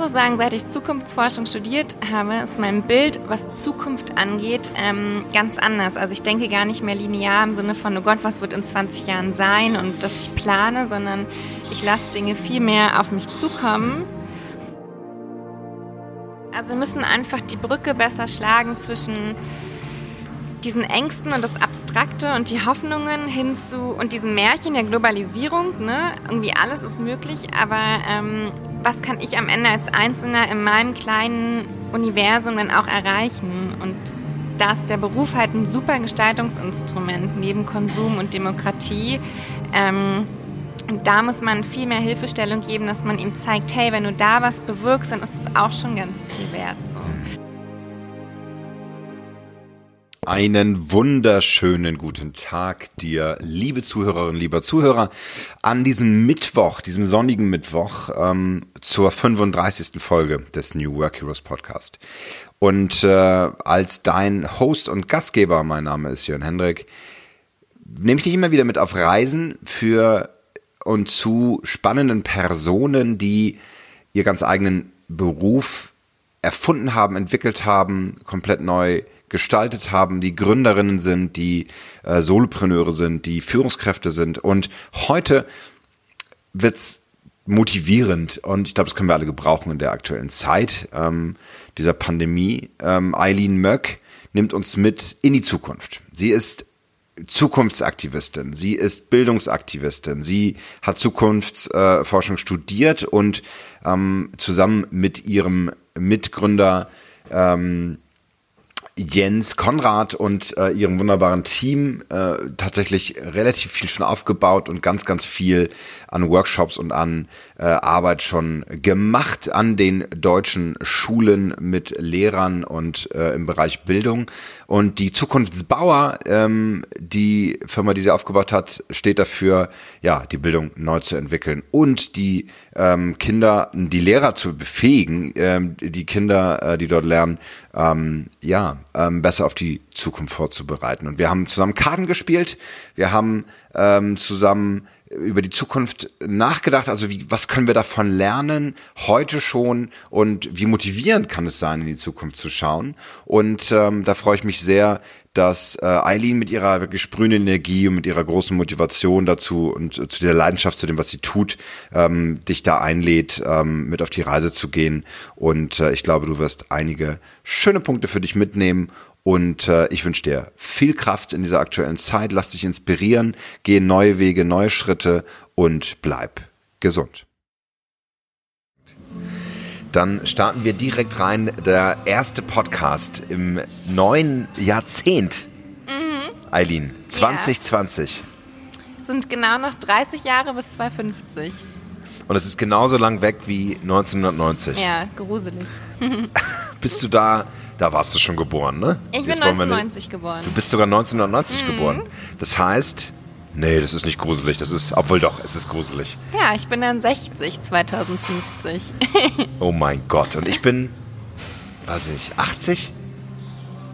auch sagen, seit ich Zukunftsforschung studiert habe, ist mein Bild, was Zukunft angeht, ähm, ganz anders. Also ich denke gar nicht mehr linear im Sinne von, oh Gott, was wird in 20 Jahren sein und dass ich plane, sondern ich lasse Dinge viel mehr auf mich zukommen. Also wir müssen einfach die Brücke besser schlagen zwischen diesen Ängsten und das Abstrakte und die Hoffnungen hin zu und diesem Märchen der Globalisierung, ne? Irgendwie alles ist möglich, aber ähm, was kann ich am Ende als Einzelner in meinem kleinen Universum dann auch erreichen? Und da ist der Beruf halt ein super Gestaltungsinstrument neben Konsum und Demokratie. Ähm, und da muss man viel mehr Hilfestellung geben, dass man ihm zeigt, hey, wenn du da was bewirkst, dann ist es auch schon ganz viel wert. So. Einen wunderschönen guten Tag dir, liebe Zuhörerinnen, lieber Zuhörer, an diesem Mittwoch, diesem sonnigen Mittwoch ähm, zur 35. Folge des New Work Heroes Podcast. Und äh, als dein Host und Gastgeber, mein Name ist Jörn Hendrik, nehme ich dich immer wieder mit auf Reisen für und zu spannenden Personen, die ihr ganz eigenen Beruf erfunden haben, entwickelt haben, komplett neu gestaltet haben, die Gründerinnen sind, die äh, Solopreneure sind, die Führungskräfte sind. Und heute wird's motivierend und ich glaube, das können wir alle gebrauchen in der aktuellen Zeit ähm, dieser Pandemie. Ähm, Eileen Möck nimmt uns mit in die Zukunft. Sie ist Zukunftsaktivistin, sie ist Bildungsaktivistin, sie hat Zukunftsforschung äh, studiert und ähm, zusammen mit ihrem Mitgründer ähm, Jens Konrad und äh, ihrem wunderbaren Team äh, tatsächlich relativ viel schon aufgebaut und ganz, ganz viel an Workshops und an äh, Arbeit schon gemacht an den deutschen Schulen mit Lehrern und äh, im Bereich Bildung. Und die Zukunftsbauer, ähm, die Firma, die sie aufgebaut hat, steht dafür, ja, die Bildung neu zu entwickeln und die ähm, Kinder, die Lehrer zu befähigen, ähm, die Kinder, äh, die dort lernen, ähm, ja, ähm, besser auf die Zukunft vorzubereiten. Und wir haben zusammen Karten gespielt, wir haben ähm, zusammen über die Zukunft nachgedacht, also wie, was können wir davon lernen, heute schon und wie motivierend kann es sein, in die Zukunft zu schauen. Und ähm, da freue ich mich sehr, dass äh, Eileen mit ihrer wirklich sprühenden Energie und mit ihrer großen Motivation dazu und äh, zu der Leidenschaft zu dem, was sie tut, ähm, dich da einlädt, ähm, mit auf die Reise zu gehen. Und äh, ich glaube, du wirst einige schöne Punkte für dich mitnehmen und äh, ich wünsche dir viel Kraft in dieser aktuellen Zeit. Lass dich inspirieren, geh neue Wege, neue Schritte und bleib gesund. Dann starten wir direkt rein. Der erste Podcast im neuen Jahrzehnt. Mhm. Eileen, 2020. Ja. Es sind genau noch 30 Jahre bis 2050. Und es ist genauso lang weg wie 1990. Ja, gruselig. Bist du da da warst du schon geboren, ne? Ich bin 1990 geboren. Du bist sogar 1990 mhm. geboren. Das heißt, nee, das ist nicht gruselig. Das ist, obwohl doch, es ist gruselig. Ja, ich bin dann 60 2050. oh mein Gott. Und ich bin, weiß ich, 80?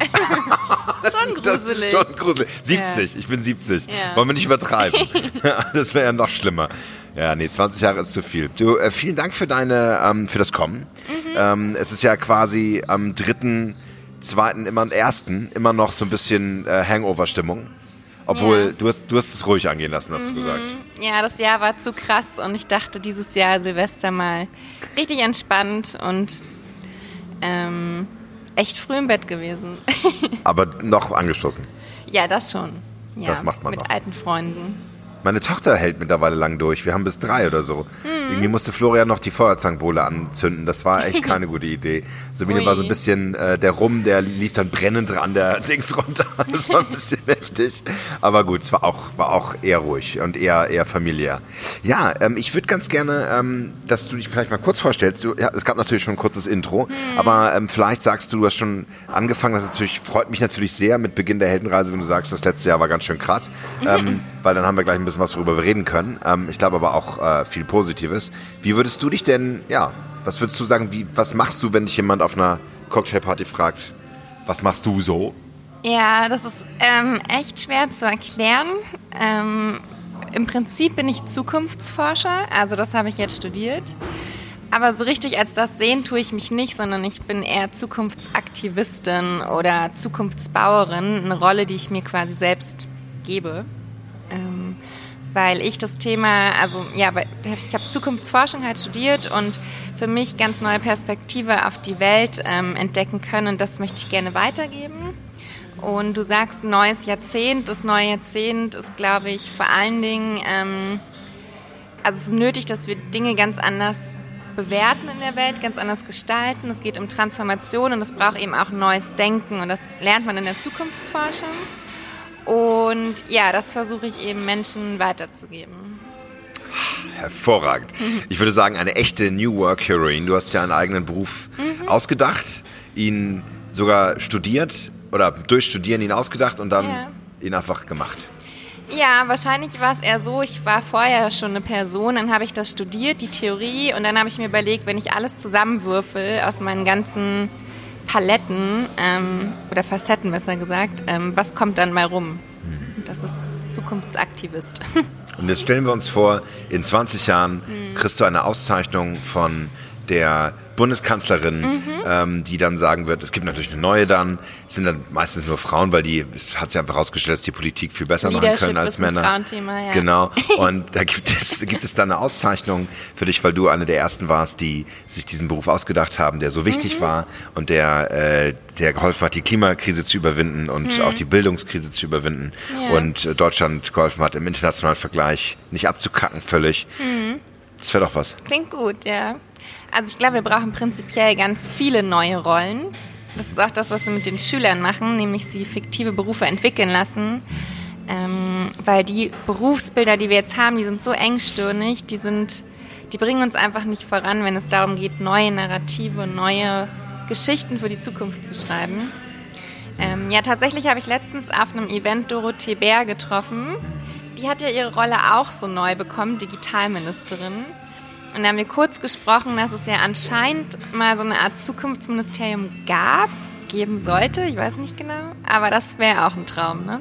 schon gruselig. Das ist schon gruselig. 70, ja. ich bin 70. Ja. Wollen wir nicht übertreiben. das wäre ja noch schlimmer. Ja, nee, 20 Jahre ist zu viel. Du, äh, vielen Dank für deine, ähm, für das Kommen. Mhm. Ähm, es ist ja quasi am dritten, zweiten, immer am ersten, immer noch so ein bisschen äh, Hangover-Stimmung. Obwohl, ja. du, hast, du hast es ruhig angehen lassen, hast mhm. du gesagt. Ja, das Jahr war zu krass und ich dachte dieses Jahr Silvester mal richtig entspannt und ähm, echt früh im Bett gewesen. Aber noch angeschlossen? Ja, das schon. Ja, das macht man Mit noch. alten Freunden. Meine Tochter hält mittlerweile lang durch. Wir haben bis drei oder so. Mhm. Irgendwie musste Florian noch die Feuerzangenbowle anzünden. Das war echt keine gute Idee. Sabine Ui. war so ein bisschen, äh, der Rum, der lief dann brennend an der Dings runter. Das war ein bisschen heftig. Aber gut, es war auch, war auch eher ruhig und eher, eher familiär. Ja, ähm, ich würde ganz gerne, ähm, dass du dich vielleicht mal kurz vorstellst. Du, ja, es gab natürlich schon ein kurzes Intro, mhm. aber ähm, vielleicht sagst du, du hast schon angefangen. Das natürlich freut mich natürlich sehr mit Beginn der Heldenreise, wenn du sagst, das letzte Jahr war ganz schön krass. Ähm, weil dann haben wir gleich ein bisschen was, worüber wir reden können. Ähm, ich glaube aber auch äh, viel Positives. Wie würdest du dich denn, ja, was würdest du sagen, wie, was machst du, wenn dich jemand auf einer Cocktailparty fragt, was machst du so? Ja, das ist ähm, echt schwer zu erklären. Ähm, Im Prinzip bin ich Zukunftsforscher, also das habe ich jetzt studiert. Aber so richtig als das sehen tue ich mich nicht, sondern ich bin eher Zukunftsaktivistin oder Zukunftsbauerin, eine Rolle, die ich mir quasi selbst gebe. Weil ich das Thema, also ja, ich habe Zukunftsforschung halt studiert und für mich ganz neue Perspektive auf die Welt ähm, entdecken können und das möchte ich gerne weitergeben. Und du sagst neues Jahrzehnt. Das neue Jahrzehnt ist, glaube ich, vor allen Dingen, ähm, also es ist nötig, dass wir Dinge ganz anders bewerten in der Welt, ganz anders gestalten. Es geht um Transformation und es braucht eben auch neues Denken und das lernt man in der Zukunftsforschung. Und ja, das versuche ich eben Menschen weiterzugeben. Hervorragend. Ich würde sagen, eine echte New Work Heroine. Du hast ja einen eigenen Beruf mhm. ausgedacht, ihn sogar studiert oder durch Studieren ihn ausgedacht und dann ja. ihn einfach gemacht. Ja, wahrscheinlich war es eher so, ich war vorher schon eine Person, dann habe ich das studiert, die Theorie, und dann habe ich mir überlegt, wenn ich alles zusammenwürfel aus meinen ganzen Paletten ähm, oder Facetten besser gesagt, ähm, was kommt dann mal rum? Mhm. Das ist Zukunftsaktivist. Und jetzt stellen wir uns vor, in 20 Jahren mhm. kriegst du eine Auszeichnung von der Bundeskanzlerin, mhm. ähm, die dann sagen wird, es gibt natürlich eine neue dann, es sind dann meistens nur Frauen, weil die, es hat sich einfach herausgestellt, dass die Politik viel besser machen können als Männer. Frauenthema, ja. Genau. Und da gibt es, gibt es dann eine Auszeichnung für dich, weil du eine der ersten warst, die sich diesen Beruf ausgedacht haben, der so wichtig mhm. war und der, äh, der geholfen hat, die Klimakrise zu überwinden und mhm. auch die Bildungskrise zu überwinden ja. und äh, Deutschland geholfen hat, im internationalen Vergleich nicht abzukacken völlig. Mhm. Das wäre doch was. Klingt gut, ja. Also ich glaube, wir brauchen prinzipiell ganz viele neue Rollen. Das ist auch das, was wir mit den Schülern machen, nämlich sie fiktive Berufe entwickeln lassen. Ähm, weil die Berufsbilder, die wir jetzt haben, die sind so engstirnig, die sind, die bringen uns einfach nicht voran, wenn es darum geht, neue Narrative, neue Geschichten für die Zukunft zu schreiben. Ähm, ja, tatsächlich habe ich letztens auf einem Event Dorothee Bär getroffen. Die hat ja ihre Rolle auch so neu bekommen, Digitalministerin. Und da haben wir kurz gesprochen, dass es ja anscheinend mal so eine Art Zukunftsministerium gab, geben sollte. Ich weiß nicht genau. Aber das wäre auch ein Traum, ne?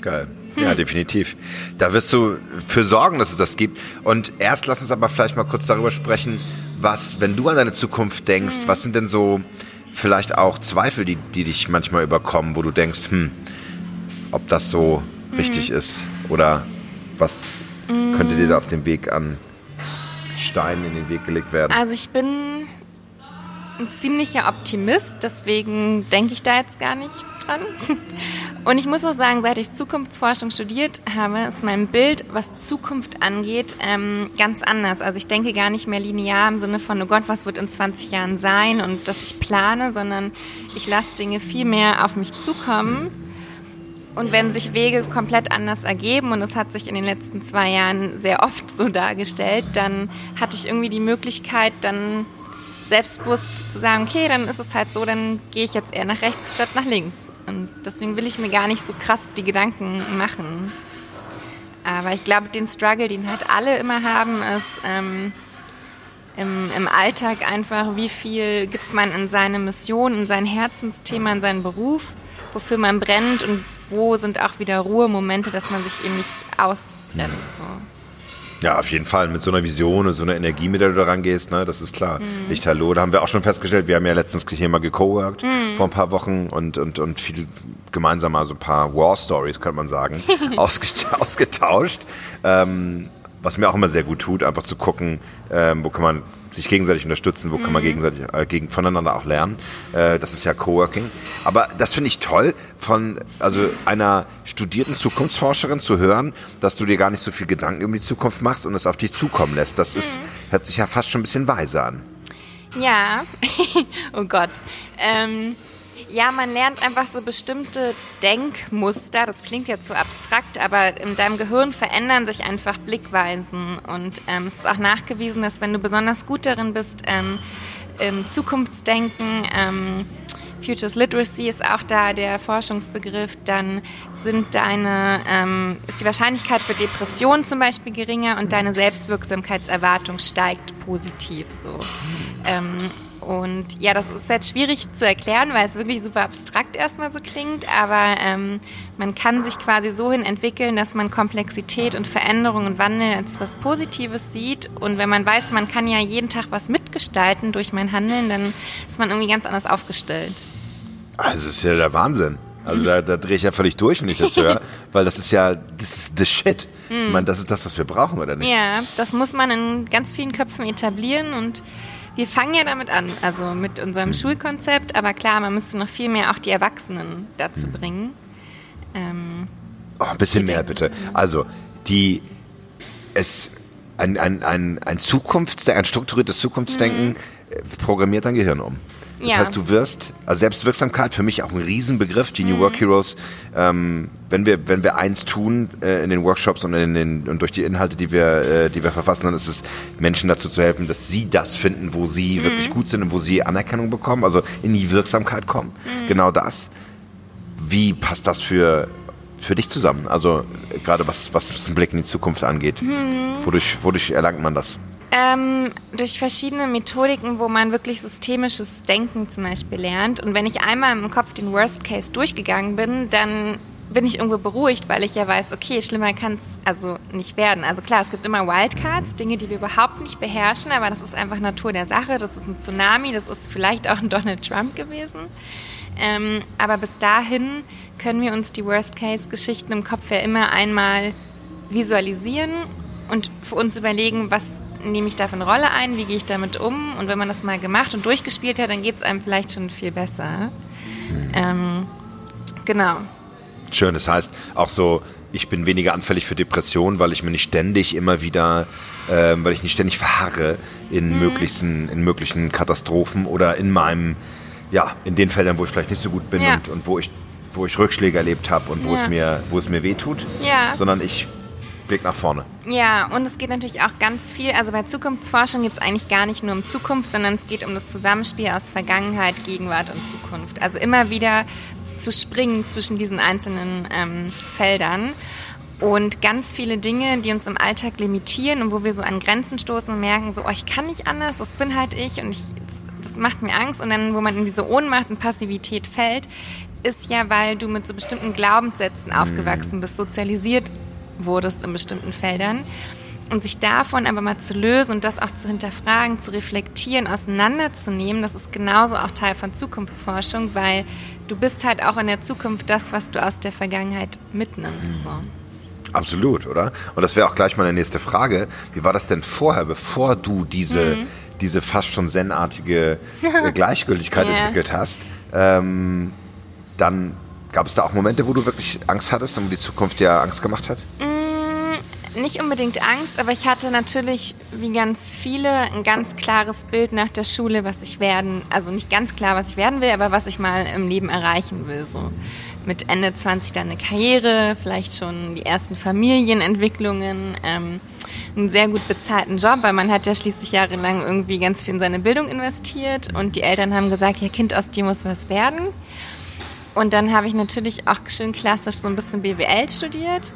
Geil. Ja, hm. definitiv. Da wirst du für sorgen, dass es das gibt. Und erst lass uns aber vielleicht mal kurz darüber sprechen, was, wenn du an deine Zukunft denkst, hm. was sind denn so vielleicht auch Zweifel, die, die dich manchmal überkommen, wo du denkst, hm, ob das so hm. richtig ist oder was könnte dir da auf dem Weg an Stein in den Weg gelegt werden? Also ich bin ein ziemlicher Optimist, deswegen denke ich da jetzt gar nicht dran. Und ich muss auch sagen, seit ich Zukunftsforschung studiert habe, ist mein Bild, was Zukunft angeht, ähm, ganz anders. Also ich denke gar nicht mehr linear im Sinne von, oh Gott, was wird in 20 Jahren sein und dass ich plane, sondern ich lasse Dinge viel mehr auf mich zukommen und wenn sich Wege komplett anders ergeben, und das hat sich in den letzten zwei Jahren sehr oft so dargestellt, dann hatte ich irgendwie die Möglichkeit, dann selbstbewusst zu sagen, okay, dann ist es halt so, dann gehe ich jetzt eher nach rechts statt nach links. Und deswegen will ich mir gar nicht so krass die Gedanken machen. Aber ich glaube, den Struggle, den halt alle immer haben, ist ähm, im, im Alltag einfach, wie viel gibt man in seine Mission, in sein Herzensthema, in seinen Beruf, wofür man brennt und wo sind auch wieder Ruhemomente, dass man sich eben nicht ausblendet. So. Ja, auf jeden Fall. Mit so einer Vision und so einer Energie, mit der du da rangehst, ne, das ist klar. Mhm. Nicht Hallo, da haben wir auch schon festgestellt, wir haben ja letztens hier mal gecoworked mhm. vor ein paar Wochen und, und, und viel gemeinsam mal so ein paar War Stories, könnte man sagen, ausgetauscht. Ähm, was mir auch immer sehr gut tut, einfach zu gucken, ähm, wo kann man sich gegenseitig unterstützen, wo mhm. kann man mhm. gegenseitig äh, gegen, voneinander auch lernen. Äh, das ist ja Coworking. Aber das finde ich toll, von also einer studierten Zukunftsforscherin zu hören, dass du dir gar nicht so viel Gedanken um die Zukunft machst und es auf dich zukommen lässt. Das ist, mhm. hört sich ja fast schon ein bisschen weise an. Ja, oh Gott. Ähm, ja, man lernt einfach so bestimmte Denkmuster. Das klingt jetzt so abstrakt, aber in deinem Gehirn verändern sich einfach Blickweisen. Und ähm, es ist auch nachgewiesen, dass wenn du besonders gut darin bist, ähm, im Zukunftsdenken, ähm, Futures Literacy ist auch da der Forschungsbegriff, dann sind deine, ähm, ist die Wahrscheinlichkeit für Depressionen zum Beispiel geringer und deine Selbstwirksamkeitserwartung steigt positiv so. Ähm, Und ja, das ist jetzt schwierig zu erklären, weil es wirklich super abstrakt erstmal so klingt, aber ähm, man kann sich quasi so hin entwickeln, dass man Komplexität und Veränderung und Wandel als was Positives sieht. Und wenn man weiß, man kann ja jeden Tag was mitgestalten durch mein Handeln, dann ist man irgendwie ganz anders aufgestellt. Ah, das ist ja der Wahnsinn. Also da, da drehe ich ja völlig durch, wenn ich das höre, weil das ist ja, das ist the shit. Ich meine, das ist das, was wir brauchen, oder nicht? Ja, das muss man in ganz vielen Köpfen etablieren und wir fangen ja damit an, also mit unserem mhm. Schulkonzept, aber klar, man müsste noch viel mehr auch die Erwachsenen dazu mhm. bringen. Ähm, oh, ein bisschen mehr bitte. Also, die, es, ein, ein, ein, ein Zukunftsdenken, ein strukturiertes Zukunftsdenken mhm. programmiert dein Gehirn um. Das ja. heißt, du wirst, also Selbstwirksamkeit für mich auch ein Riesenbegriff, die New mhm. Work Heroes. Ähm, wenn wir, wenn wir eins tun äh, in den Workshops und in den und durch die Inhalte, die wir, äh, die wir verfassen, dann ist es Menschen dazu zu helfen, dass sie das finden, wo sie mhm. wirklich gut sind und wo sie Anerkennung bekommen, also in die Wirksamkeit kommen. Mhm. Genau das. Wie passt das für für dich zusammen? Also gerade was, was den Blick in die Zukunft angeht. Mhm. Wodurch, wodurch erlangt man das? Ähm, durch verschiedene Methodiken, wo man wirklich systemisches Denken zum Beispiel lernt. Und wenn ich einmal im Kopf den Worst Case durchgegangen bin, dann bin ich irgendwo beruhigt, weil ich ja weiß, okay, schlimmer kann es also nicht werden. Also klar, es gibt immer Wildcards, Dinge, die wir überhaupt nicht beherrschen, aber das ist einfach Natur der Sache. Das ist ein Tsunami, das ist vielleicht auch ein Donald Trump gewesen. Ähm, aber bis dahin können wir uns die Worst-Case-Geschichten im Kopf ja immer einmal visualisieren und für uns überlegen, was nehme ich da für eine Rolle ein, wie gehe ich damit um. Und wenn man das mal gemacht und durchgespielt hat, dann geht es einem vielleicht schon viel besser. Mhm. Ähm, genau. Schön, das heißt auch so, ich bin weniger anfällig für Depressionen, weil ich mir nicht ständig immer wieder, äh, weil ich nicht ständig verharre in, mhm. möglichen, in möglichen Katastrophen oder in meinem, ja, in den Feldern, wo ich vielleicht nicht so gut bin ja. und, und wo ich wo ich Rückschläge erlebt habe und wo ja. es mir wo es mir wehtut, ja. sondern ich Weg nach vorne. Ja, und es geht natürlich auch ganz viel, also bei Zukunftsforschung geht es eigentlich gar nicht nur um Zukunft, sondern es geht um das Zusammenspiel aus Vergangenheit, Gegenwart und Zukunft. Also immer wieder zu springen zwischen diesen einzelnen ähm, Feldern. Und ganz viele Dinge, die uns im Alltag limitieren und wo wir so an Grenzen stoßen und merken, so, oh, ich kann nicht anders, das bin halt ich und ich, das, das macht mir Angst. Und dann, wo man in diese Ohnmacht und Passivität fällt, ist ja, weil du mit so bestimmten Glaubenssätzen aufgewachsen bist, sozialisiert wurdest in bestimmten Feldern. Und sich davon aber mal zu lösen und das auch zu hinterfragen, zu reflektieren, auseinanderzunehmen, das ist genauso auch Teil von Zukunftsforschung, weil du bist halt auch in der Zukunft das, was du aus der Vergangenheit mitnimmst. So. Absolut, oder? Und das wäre auch gleich meine nächste Frage. Wie war das denn vorher, bevor du diese, mhm. diese fast schon zen-artige äh, Gleichgültigkeit yeah. entwickelt hast? Ähm, dann Gab es da auch Momente, wo du wirklich Angst hattest und wo die Zukunft dir Angst gemacht hat? Mm, nicht unbedingt Angst, aber ich hatte natürlich, wie ganz viele, ein ganz klares Bild nach der Schule, was ich werden, also nicht ganz klar, was ich werden will, aber was ich mal im Leben erreichen will. So mit Ende 20 dann eine Karriere, vielleicht schon die ersten Familienentwicklungen, ähm, einen sehr gut bezahlten Job, weil man hat ja schließlich jahrelang irgendwie ganz viel in seine Bildung investiert und die Eltern haben gesagt, ja Kind, aus dir muss was werden. Und dann habe ich natürlich auch schön klassisch so ein bisschen BWL studiert.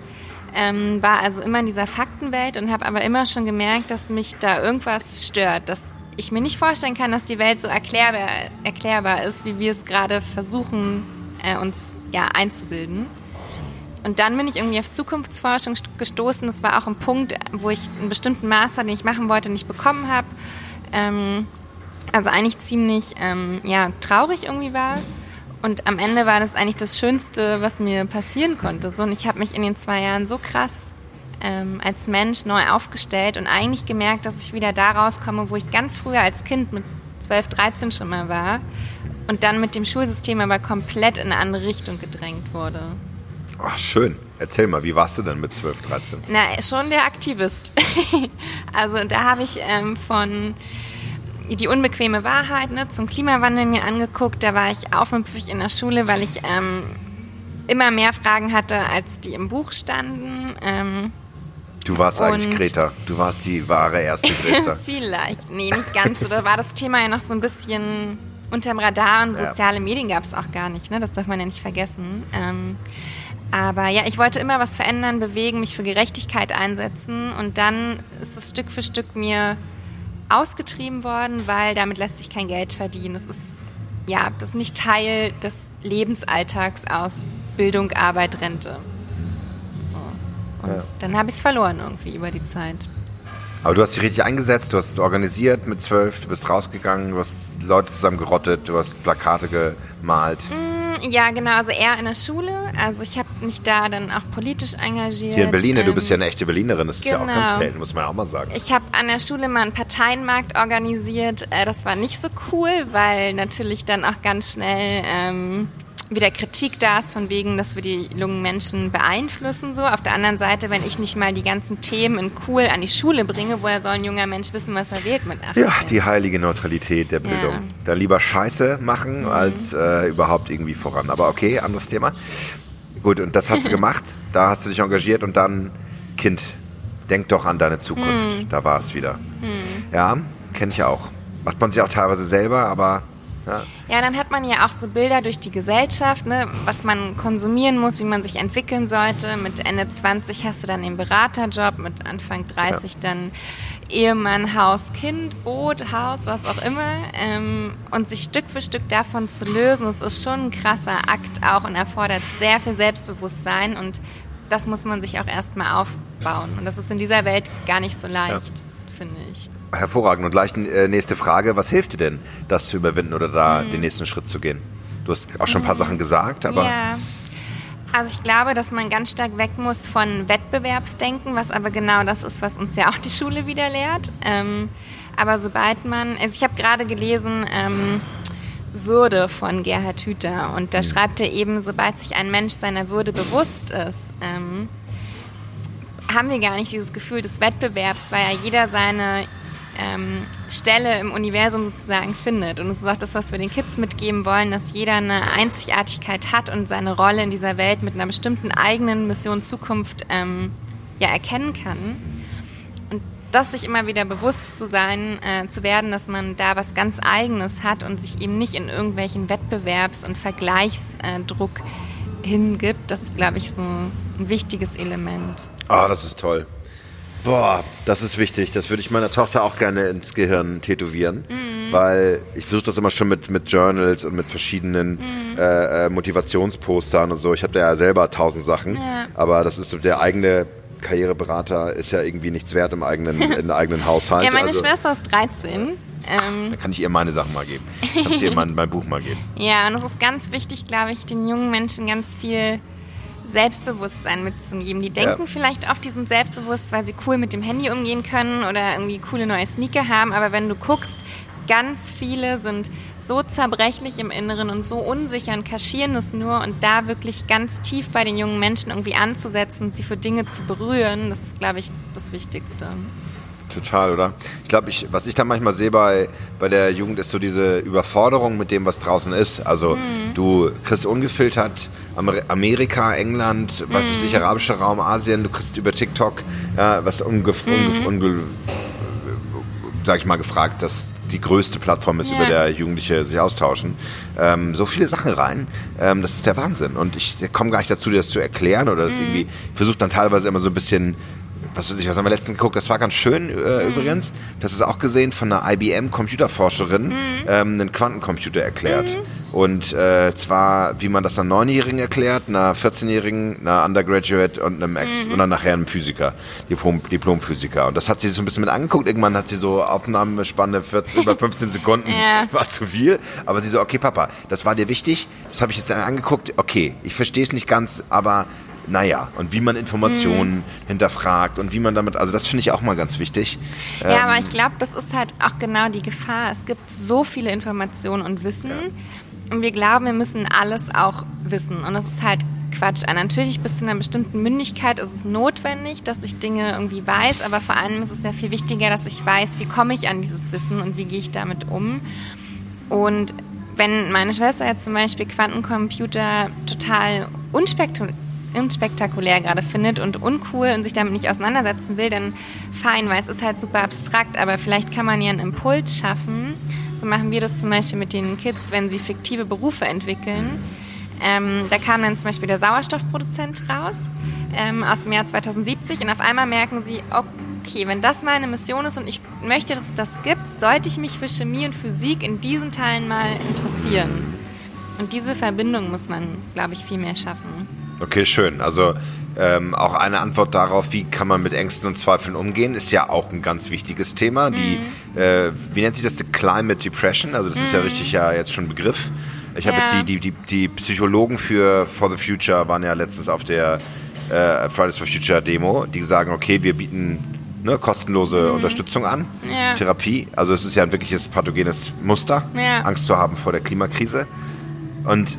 Ähm, war also immer in dieser Faktenwelt und habe aber immer schon gemerkt, dass mich da irgendwas stört, dass ich mir nicht vorstellen kann, dass die Welt so erklärbar, erklärbar ist, wie wir es gerade versuchen, äh, uns ja, einzubilden. Und dann bin ich irgendwie auf Zukunftsforschung gestoßen. Das war auch ein Punkt, wo ich einen bestimmten Master, den ich machen wollte, nicht bekommen habe. Ähm, also eigentlich ziemlich ähm, ja, traurig irgendwie war. Und am Ende war das eigentlich das Schönste, was mir passieren konnte. So, und ich habe mich in den zwei Jahren so krass ähm, als Mensch neu aufgestellt und eigentlich gemerkt, dass ich wieder da rauskomme, wo ich ganz früher als Kind mit 12, 13 schon mal war und dann mit dem Schulsystem aber komplett in eine andere Richtung gedrängt wurde. Ach, schön. Erzähl mal, wie warst du denn mit 12, 13? Na, schon der Aktivist. also da habe ich ähm, von die unbequeme Wahrheit ne, zum Klimawandel mir angeguckt. Da war ich aufmüpfig in der Schule, weil ich ähm, immer mehr Fragen hatte, als die im Buch standen. Ähm, du warst eigentlich Greta. Du warst die wahre erste Greta. Vielleicht. Nee, nicht ganz. Oder war das Thema ja noch so ein bisschen unterm Radar und soziale ja. Medien gab es auch gar nicht. Ne? Das darf man ja nicht vergessen. Ähm, aber ja, ich wollte immer was verändern, bewegen, mich für Gerechtigkeit einsetzen. Und dann ist es Stück für Stück mir ausgetrieben worden, weil damit lässt sich kein Geld verdienen. Das ist ja, das ist nicht Teil des Lebensalltags aus Bildung, Arbeit, Rente. So. Ja. Dann habe ich es verloren irgendwie über die Zeit. Aber du hast dich richtig eingesetzt, du hast organisiert mit zwölf, du bist rausgegangen, du hast Leute zusammen gerottet, du hast Plakate gemalt. Mm, ja, genau, also eher in der Schule. Also ich habe mich da dann auch politisch engagiert. Hier in Berlin, ähm, du bist ja eine echte Berlinerin, das genau. ist ja auch ganz genau. selten, muss man ja auch mal sagen. Ich habe an der Schule mal einen Parteienmarkt organisiert. Äh, das war nicht so cool, weil natürlich dann auch ganz schnell... Ähm, wieder Kritik da ist, von wegen, dass wir die jungen Menschen beeinflussen. So. Auf der anderen Seite, wenn ich nicht mal die ganzen Themen in cool an die Schule bringe, woher soll ein junger Mensch wissen, was er wählt mit 18? Ja, die heilige Neutralität der Bildung. Ja. Dann lieber Scheiße machen, mhm. als äh, überhaupt irgendwie voran. Aber okay, anderes Thema. Gut, und das hast du gemacht, da hast du dich engagiert und dann, Kind, denk doch an deine Zukunft. Mhm. Da war es wieder. Mhm. Ja, kenne ich auch. Macht man sich auch teilweise selber, aber ja. ja, dann hat man ja auch so Bilder durch die Gesellschaft, ne, was man konsumieren muss, wie man sich entwickeln sollte. Mit Ende 20 hast du dann den Beraterjob, mit Anfang 30 ja. dann Ehemann, Haus, Kind, Boot, Haus, was auch immer. Ähm, und sich Stück für Stück davon zu lösen, das ist schon ein krasser Akt auch und erfordert sehr viel Selbstbewusstsein und das muss man sich auch erstmal aufbauen. Und das ist in dieser Welt gar nicht so leicht, ja. finde ich. Hervorragend. Und gleich äh, nächste Frage. Was hilft dir denn, das zu überwinden oder da mhm. den nächsten Schritt zu gehen? Du hast auch schon ein paar mhm. Sachen gesagt, aber... Ja. Also ich glaube, dass man ganz stark weg muss von Wettbewerbsdenken, was aber genau das ist, was uns ja auch die Schule wieder lehrt. Ähm, aber sobald man, also ich habe gerade gelesen, ähm, Würde von Gerhard Hüther und da mhm. schreibt er eben, sobald sich ein Mensch seiner Würde bewusst ist, ähm, haben wir gar nicht dieses Gefühl des Wettbewerbs, weil ja jeder seine ähm, Stelle im Universum sozusagen findet. Und es ist auch das, was wir den Kids mitgeben wollen, dass jeder eine Einzigartigkeit hat und seine Rolle in dieser Welt mit einer bestimmten eigenen Mission Zukunft ähm, ja erkennen kann. Und das sich immer wieder bewusst zu sein, äh, zu werden, dass man da was ganz Eigenes hat und sich eben nicht in irgendwelchen Wettbewerbs- und Vergleichsdruck hingibt, das ist, glaube ich, so ein wichtiges Element. Ah, das ist toll. Boah, das ist wichtig. Das würde ich meiner Tochter auch gerne ins Gehirn tätowieren. Mhm. Weil ich versuche das immer schon mit, mit Journals und mit verschiedenen mhm. äh, äh Motivationspostern und so. Ich habe ja selber tausend Sachen, ja. aber das ist so der eigene Karriereberater ist ja irgendwie nichts wert im eigenen, im eigenen Haushalt. Ja, meine also, Schwester ist 13. Ähm, dann kann ich ihr meine Sachen mal geben. Kann ich ihr mein, mein Buch mal geben. Ja, und es ist ganz wichtig, glaube ich, den jungen Menschen ganz viel Selbstbewusstsein mitzugeben. Die denken ja. vielleicht oft, die sind selbstbewusst, weil sie cool mit dem Handy umgehen können oder irgendwie coole neue Sneaker haben. Aber wenn du guckst, ganz viele sind so zerbrechlich im Inneren und so unsicher und kaschieren es nur. Und da wirklich ganz tief bei den jungen Menschen irgendwie anzusetzen, sie für Dinge zu berühren, das ist, glaube ich, das Wichtigste. Total, oder? Ich glaube, ich, was ich da manchmal sehe bei, bei der Jugend, ist so diese Überforderung mit dem, was draußen ist. Also mhm. du kriegst ungefiltert Amerika, England, was weiß ich, mhm. arabischer Raum, Asien, du kriegst über TikTok, ja, was ungef mhm. unge sag ich mal, gefragt, dass die größte Plattform ist, yeah. über der Jugendliche sich austauschen. Ähm, so viele Sachen rein, ähm, das ist der Wahnsinn. Und ich komme gar nicht dazu, dir das zu erklären oder das mhm. irgendwie, versuche dann teilweise immer so ein bisschen was weiß ich, was haben wir letztens geguckt, das war ganz schön äh, mhm. übrigens. Das ist auch gesehen von einer IBM-Computerforscherin, mhm. ähm, einen Quantencomputer erklärt. Mhm. Und äh, zwar, wie man das einer Neunjährigen erklärt, einer 14-Jährigen, einer Undergraduate und einem Ex mhm. und dann nachher einem Physiker, Diplom, Diplomphysiker. Und das hat sie so ein bisschen mit angeguckt. Irgendwann hat sie so Aufnahmespanne für über 15 Sekunden, ja. war zu viel. Aber sie so, okay, Papa, das war dir wichtig, das habe ich jetzt angeguckt. Okay, ich verstehe es nicht ganz, aber naja, und wie man Informationen mhm. hinterfragt und wie man damit, also das finde ich auch mal ganz wichtig. Ja, ähm, aber ich glaube, das ist halt auch genau die Gefahr. Es gibt so viele Informationen und Wissen ja. und wir glauben, wir müssen alles auch wissen und das ist halt Quatsch. Natürlich bis zu einer bestimmten Mündigkeit ist es notwendig, dass ich Dinge irgendwie weiß, aber vor allem ist es ja viel wichtiger, dass ich weiß, wie komme ich an dieses Wissen und wie gehe ich damit um. Und wenn meine Schwester jetzt zum Beispiel Quantencomputer total unspektakulär unspektakulär gerade findet und uncool und sich damit nicht auseinandersetzen will, dann fein, weil es ist halt super abstrakt, aber vielleicht kann man ja einen Impuls schaffen. So machen wir das zum Beispiel mit den Kids, wenn sie fiktive Berufe entwickeln. Ähm, da kam dann zum Beispiel der Sauerstoffproduzent raus ähm, aus dem Jahr 2070 und auf einmal merken sie, okay, wenn das meine Mission ist und ich möchte, dass es das gibt, sollte ich mich für Chemie und Physik in diesen Teilen mal interessieren. Und diese Verbindung muss man, glaube ich, viel mehr schaffen. Okay, schön. Also ähm, auch eine Antwort darauf, wie kann man mit Ängsten und Zweifeln umgehen, ist ja auch ein ganz wichtiges Thema. Die, mhm. äh, wie nennt sich das, die Climate Depression? Also das mhm. ist ja mhm. richtig ja jetzt schon ein Begriff. Ich habe ja. die, die, die, die Psychologen für For the Future waren ja letztens auf der äh, Fridays for Future Demo, die sagen, okay, wir bieten ne, kostenlose mhm. Unterstützung an, ja. Therapie. Also es ist ja ein wirkliches pathogenes Muster, ja. Angst zu haben vor der Klimakrise. Und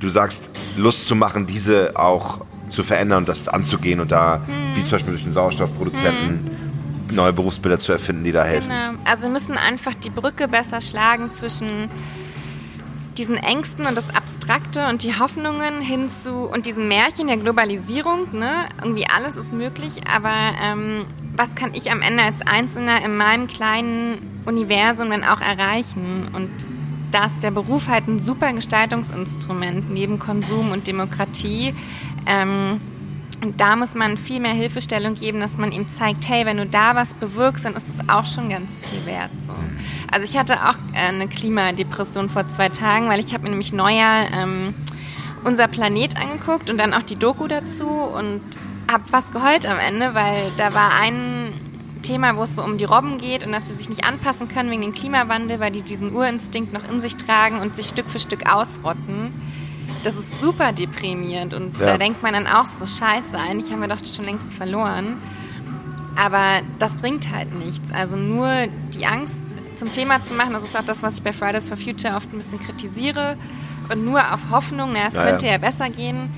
du sagst, Lust zu machen, diese auch zu verändern und das anzugehen und da, mhm. wie zum Beispiel durch den Sauerstoffproduzenten, mhm. neue Berufsbilder zu erfinden, die da helfen. Genau. Also wir müssen einfach die Brücke besser schlagen zwischen diesen Ängsten und das Abstrakte und die Hoffnungen hinzu und diesem Märchen der Globalisierung, ne? Irgendwie alles ist möglich, aber ähm, was kann ich am Ende als Einzelner in meinem kleinen Universum dann auch erreichen? Und da ist der Beruf halt ein super Gestaltungsinstrument neben Konsum und Demokratie. Ähm, und da muss man viel mehr Hilfestellung geben, dass man ihm zeigt, hey, wenn du da was bewirkst, dann ist es auch schon ganz viel wert. So. Also ich hatte auch äh, eine Klimadepression vor zwei Tagen, weil ich habe mir nämlich neuer ähm, unser Planet angeguckt und dann auch die Doku dazu und habe fast geheult am Ende, weil da war ein Thema, wo es so um die Robben geht und dass sie sich nicht anpassen können wegen dem Klimawandel, weil die diesen Urinstinkt noch in sich tragen und sich Stück für Stück ausrotten. Das ist super deprimierend und ja. da denkt man dann auch so, scheiße, eigentlich haben wir doch schon längst verloren. Aber das bringt halt nichts. Also nur die Angst zum Thema zu machen, das ist auch das, was ich bei Fridays for Future oft ein bisschen kritisiere. Und nur auf Hoffnung, na, es ja, könnte ja. ja besser gehen,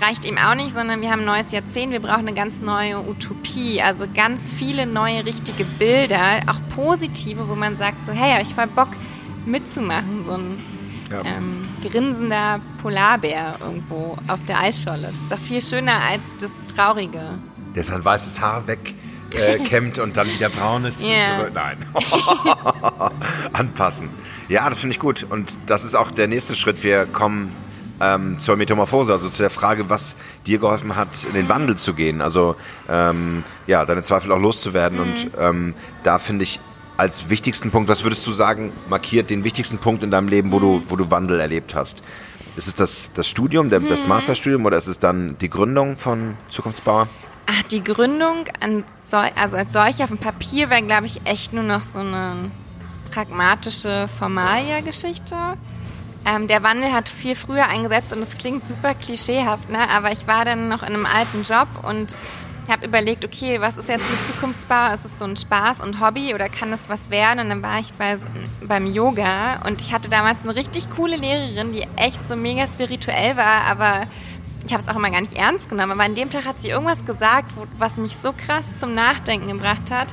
reicht eben auch nicht, sondern wir haben ein neues Jahrzehnt, wir brauchen eine ganz neue Utopie, also ganz viele neue richtige Bilder, auch positive, wo man sagt so, hey, ich voll Bock mitzumachen, so ein ja. ähm, grinsender Polarbär irgendwo auf der Eisscholle. Das ist doch viel schöner als das Traurige. Der sein weißes Haar weg äh, kämmt und dann wieder braun ist. Yeah. Nein. Anpassen. Ja, das finde ich gut. Und das ist auch der nächste Schritt. Wir kommen ähm, zur Metamorphose, also zu der Frage, was dir geholfen hat, in den Wandel zu gehen. Also ähm, ja, deine Zweifel auch loszuwerden. Mhm. Und ähm, da finde ich als wichtigsten Punkt, was würdest du sagen, markiert den wichtigsten Punkt in deinem Leben, wo du, wo du Wandel erlebt hast? Ist es das, das Studium, der, das mhm. Masterstudium oder ist es dann die Gründung von Zukunftsbauer? Ach, die Gründung an also als solche auf dem Papier wäre, glaube ich, echt nur noch so eine pragmatische Formalia-Geschichte. Ähm, der Wandel hat viel früher eingesetzt und es klingt super klischeehaft, ne? aber ich war dann noch in einem alten Job und habe überlegt, okay, was ist jetzt mit Zukunftsbau? Ist es so ein Spaß und Hobby oder kann es was werden? Und dann war ich bei, beim Yoga und ich hatte damals eine richtig coole Lehrerin, die echt so mega spirituell war, aber ich habe es auch immer gar nicht ernst genommen. Aber an dem Tag hat sie irgendwas gesagt, was mich so krass zum Nachdenken gebracht hat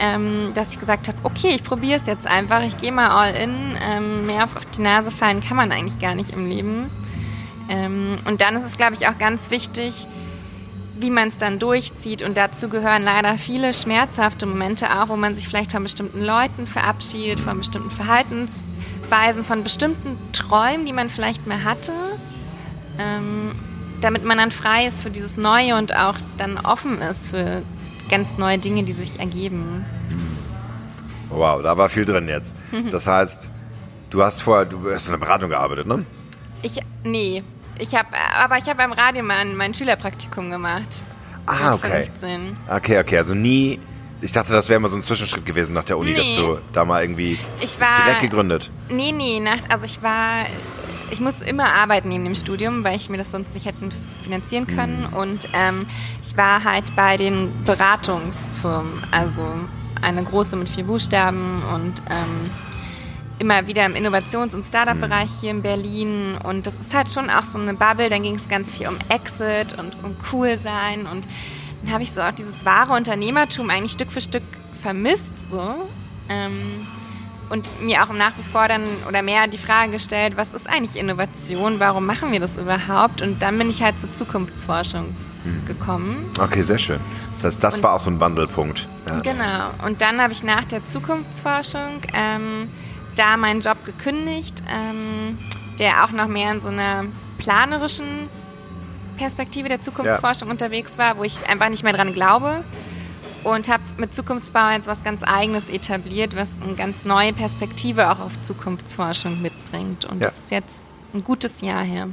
ähm, dass ich gesagt habe, okay, ich probiere es jetzt einfach, ich gehe mal all in. Ähm, mehr auf, auf, die Nase fallen kann man eigentlich gar nicht im Leben. Ähm, und dann ist es, glaube ich, auch ganz wichtig, wie man es dann durchzieht. Und dazu gehören leider viele schmerzhafte Momente auch, wo man sich vielleicht von bestimmten Leuten verabschiedet, von bestimmten Verhaltensweisen, von bestimmten Träumen, die man vielleicht mehr hatte. Ähm, damit man dann frei ist für dieses Neue und auch dann offen ist für ganz neue Dinge, die sich ergeben. Wow, da war viel drin jetzt. Das heißt, du hast vorher, du hast in der Beratung gearbeitet, ne? Ich, nee. Ich habe, aber ich habe beim Radio mein, mein Schülerpraktikum gemacht. Ah, okay. 15. Okay, okay, also nie. Ich dachte, das wäre immer so ein Zwischenschritt gewesen nach der Uni, nee. dass du da mal irgendwie ich war, direkt gegründet. Nee, nee, nach, also ich war ich muss immer arbeiten neben dem Studium, weil ich mir das sonst nicht hätten finanzieren können. Mhm. Und ähm, ich war halt bei den Beratungsfirmen, also eine große mit vier Buchstaben und ähm, immer wieder im Innovations- und Startup-Bereich hier in Berlin. Und das ist halt schon auch so eine Bubble. Dann ging es ganz viel um Exit und um cool sein. Und dann habe ich so auch dieses wahre Unternehmertum eigentlich Stück für Stück vermisst. So. Ähm, und mir auch nach wie vor dann oder mehr die Frage gestellt, was ist eigentlich Innovation, warum machen wir das überhaupt? Und dann bin ich halt zur Zukunftsforschung hm. gekommen. Okay, sehr schön. Das heißt, das und, war auch so ein Wandelpunkt. Ja. Genau. Und dann habe ich nach der Zukunftsforschung ähm, da meinen Job gekündigt, ähm, der auch noch mehr in so einer planerischen Perspektive der Zukunftsforschung ja. unterwegs war, wo ich einfach nicht mehr dran glaube und habe mit Zukunftsbau jetzt was ganz Eigenes etabliert, was eine ganz neue Perspektive auch auf Zukunftsforschung mitbringt. Und ja. das ist jetzt ein gutes Jahr her.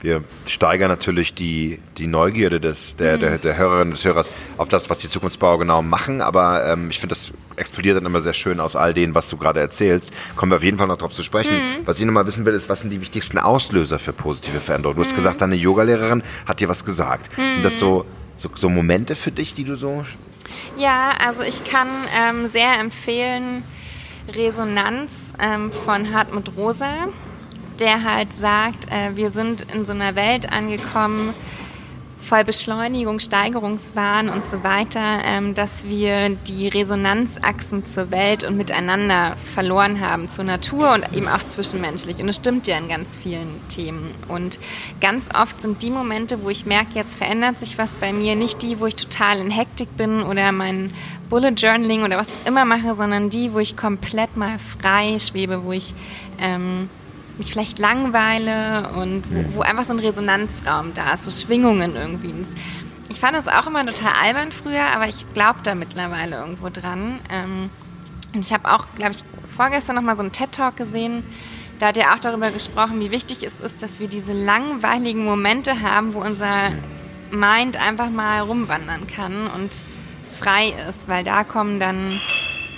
Wir steigern natürlich die, die Neugierde des, der, mhm. der, der Hörerinnen und des Hörers auf das, was die Zukunftsbauer genau machen. Aber ähm, ich finde, das explodiert dann immer sehr schön aus all dem, was du gerade erzählst. Kommen wir auf jeden Fall noch drauf zu sprechen. Mhm. Was ich nochmal wissen will, ist, was sind die wichtigsten Auslöser für positive Veränderungen? Du hast mhm. gesagt, deine Yogalehrerin hat dir was gesagt. Sind das so, so, so Momente für dich, die du so ja, also ich kann ähm, sehr empfehlen Resonanz ähm, von Hartmut Rosa, der halt sagt, äh, wir sind in so einer Welt angekommen, voll Beschleunigung, Steigerungswahn und so weiter, ähm, dass wir die Resonanzachsen zur Welt und miteinander verloren haben, zur Natur und eben auch zwischenmenschlich. Und das stimmt ja in ganz vielen Themen. Und ganz oft sind die Momente, wo ich merke, jetzt verändert sich was bei mir, nicht die, wo ich total in Hektik bin oder mein Bullet Journaling oder was immer mache, sondern die, wo ich komplett mal frei schwebe, wo ich ähm, mich vielleicht langweile und wo, wo, einfach so ein Resonanzraum da ist, so Schwingungen irgendwie. Ich fand das auch immer total albern früher, aber ich glaube da mittlerweile irgendwo dran. Ähm, und ich habe auch, glaube ich, vorgestern noch mal so einen TED-Talk gesehen, da hat er auch darüber gesprochen, wie wichtig es ist, dass wir diese langweiligen Momente haben, wo unser Mind einfach mal rumwandern kann und frei ist, weil da kommen dann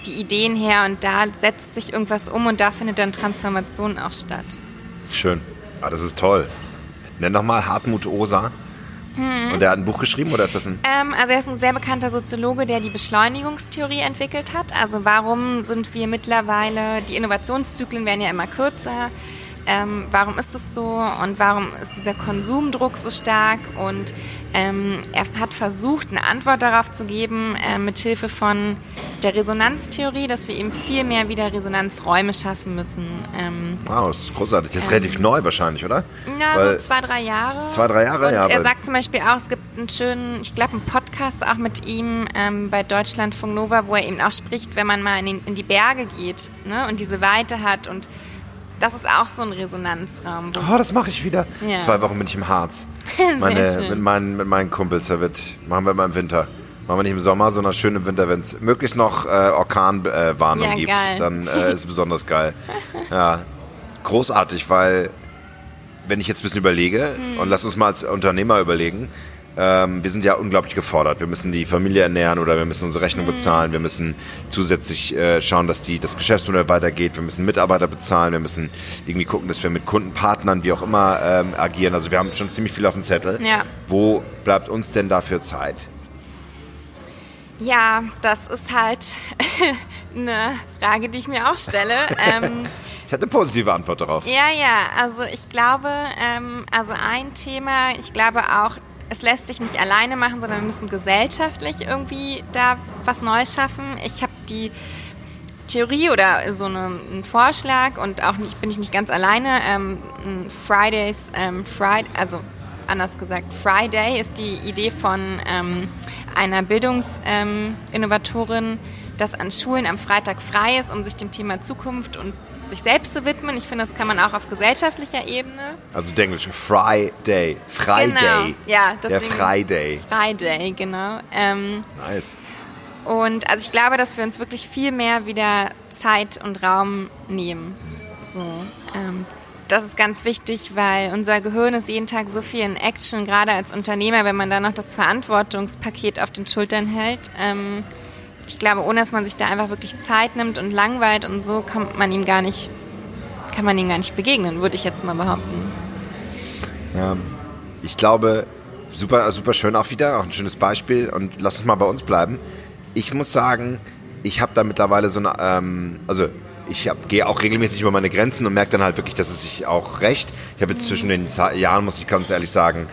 die Ideen her und da setzt sich irgendwas um und da findet dann Transformation auch statt. Schön. Ah, das ist toll. Nenn doch mal Hartmut Osa. Hm. Und der hat ein Buch geschrieben oder ist das ein? Ähm, also er ist ein sehr bekannter Soziologe, der die Beschleunigungstheorie entwickelt hat. Also warum sind wir mittlerweile, die Innovationszyklen werden ja immer kürzer ähm, warum ist es so und warum ist dieser Konsumdruck so stark und ähm, er hat versucht, eine Antwort darauf zu geben, äh, mit Hilfe von der Resonanztheorie, dass wir eben viel mehr wieder Resonanzräume schaffen müssen. Ähm, wow, das ist großartig. Das ist relativ ähm, neu wahrscheinlich, oder? Ja, Weil so zwei, drei Jahre. Zwei, drei Jahre, und ja. Er sagt zum Beispiel auch, es gibt einen schönen, ich glaube, einen Podcast auch mit ihm ähm, bei Deutschlandfunk Nova, wo er eben auch spricht, wenn man mal in, den, in die Berge geht ne, und diese Weite hat und das ist auch so ein Resonanzraum. Oh, das mache ich wieder. Ja. Zwei Wochen bin ich im Harz. Meine, mit, meinen, mit meinen Kumpels. Da wird, machen wir mal im Winter. Machen wir nicht im Sommer, sondern schön im Winter, wenn es möglichst noch äh, Orkanwarnung äh, ja, gibt. Geil. Dann äh, ist es besonders geil. Ja, großartig, weil wenn ich jetzt ein bisschen überlege, hm. und lass uns mal als Unternehmer überlegen, ähm, wir sind ja unglaublich gefordert. Wir müssen die Familie ernähren oder wir müssen unsere Rechnung mhm. bezahlen. Wir müssen zusätzlich äh, schauen, dass die, das Geschäftsmodell weitergeht. Wir müssen Mitarbeiter bezahlen. Wir müssen irgendwie gucken, dass wir mit Kundenpartnern, wie auch immer, ähm, agieren. Also wir haben schon ziemlich viel auf dem Zettel. Ja. Wo bleibt uns denn dafür Zeit? Ja, das ist halt eine Frage, die ich mir auch stelle. Ähm, ich hatte eine positive Antwort darauf. Ja, ja, also ich glaube, ähm, also ein Thema, ich glaube auch, es lässt sich nicht alleine machen, sondern wir müssen gesellschaftlich irgendwie da was Neues schaffen. Ich habe die Theorie oder so eine, einen Vorschlag und auch nicht, bin ich nicht ganz alleine. Ähm, Fridays, ähm, Friday, also anders gesagt, Friday ist die Idee von ähm, einer Bildungsinnovatorin, ähm, dass an Schulen am Freitag frei ist, um sich dem Thema Zukunft und sich selbst zu widmen. Ich finde, das kann man auch auf gesellschaftlicher Ebene. Also der englische Friday. Friday. Genau. Ja, der Friday. Friday, genau. Ähm, nice. Und also ich glaube, dass wir uns wirklich viel mehr wieder Zeit und Raum nehmen. So, ähm, das ist ganz wichtig, weil unser Gehirn ist jeden Tag so viel in Action, gerade als Unternehmer, wenn man dann noch das Verantwortungspaket auf den Schultern hält. Ähm, ich glaube, ohne dass man sich da einfach wirklich Zeit nimmt und langweilt und so, kommt man ihm gar nicht, kann man ihm gar nicht begegnen, würde ich jetzt mal behaupten. Ja, ich glaube, super, super schön auch wieder, auch ein schönes Beispiel und lass uns mal bei uns bleiben. Ich muss sagen, ich habe da mittlerweile so eine, ähm, also ich gehe auch regelmäßig über meine Grenzen und merke dann halt wirklich, dass es sich auch recht. Ich habe jetzt zwischen den Jahren, muss ich ganz ehrlich sagen,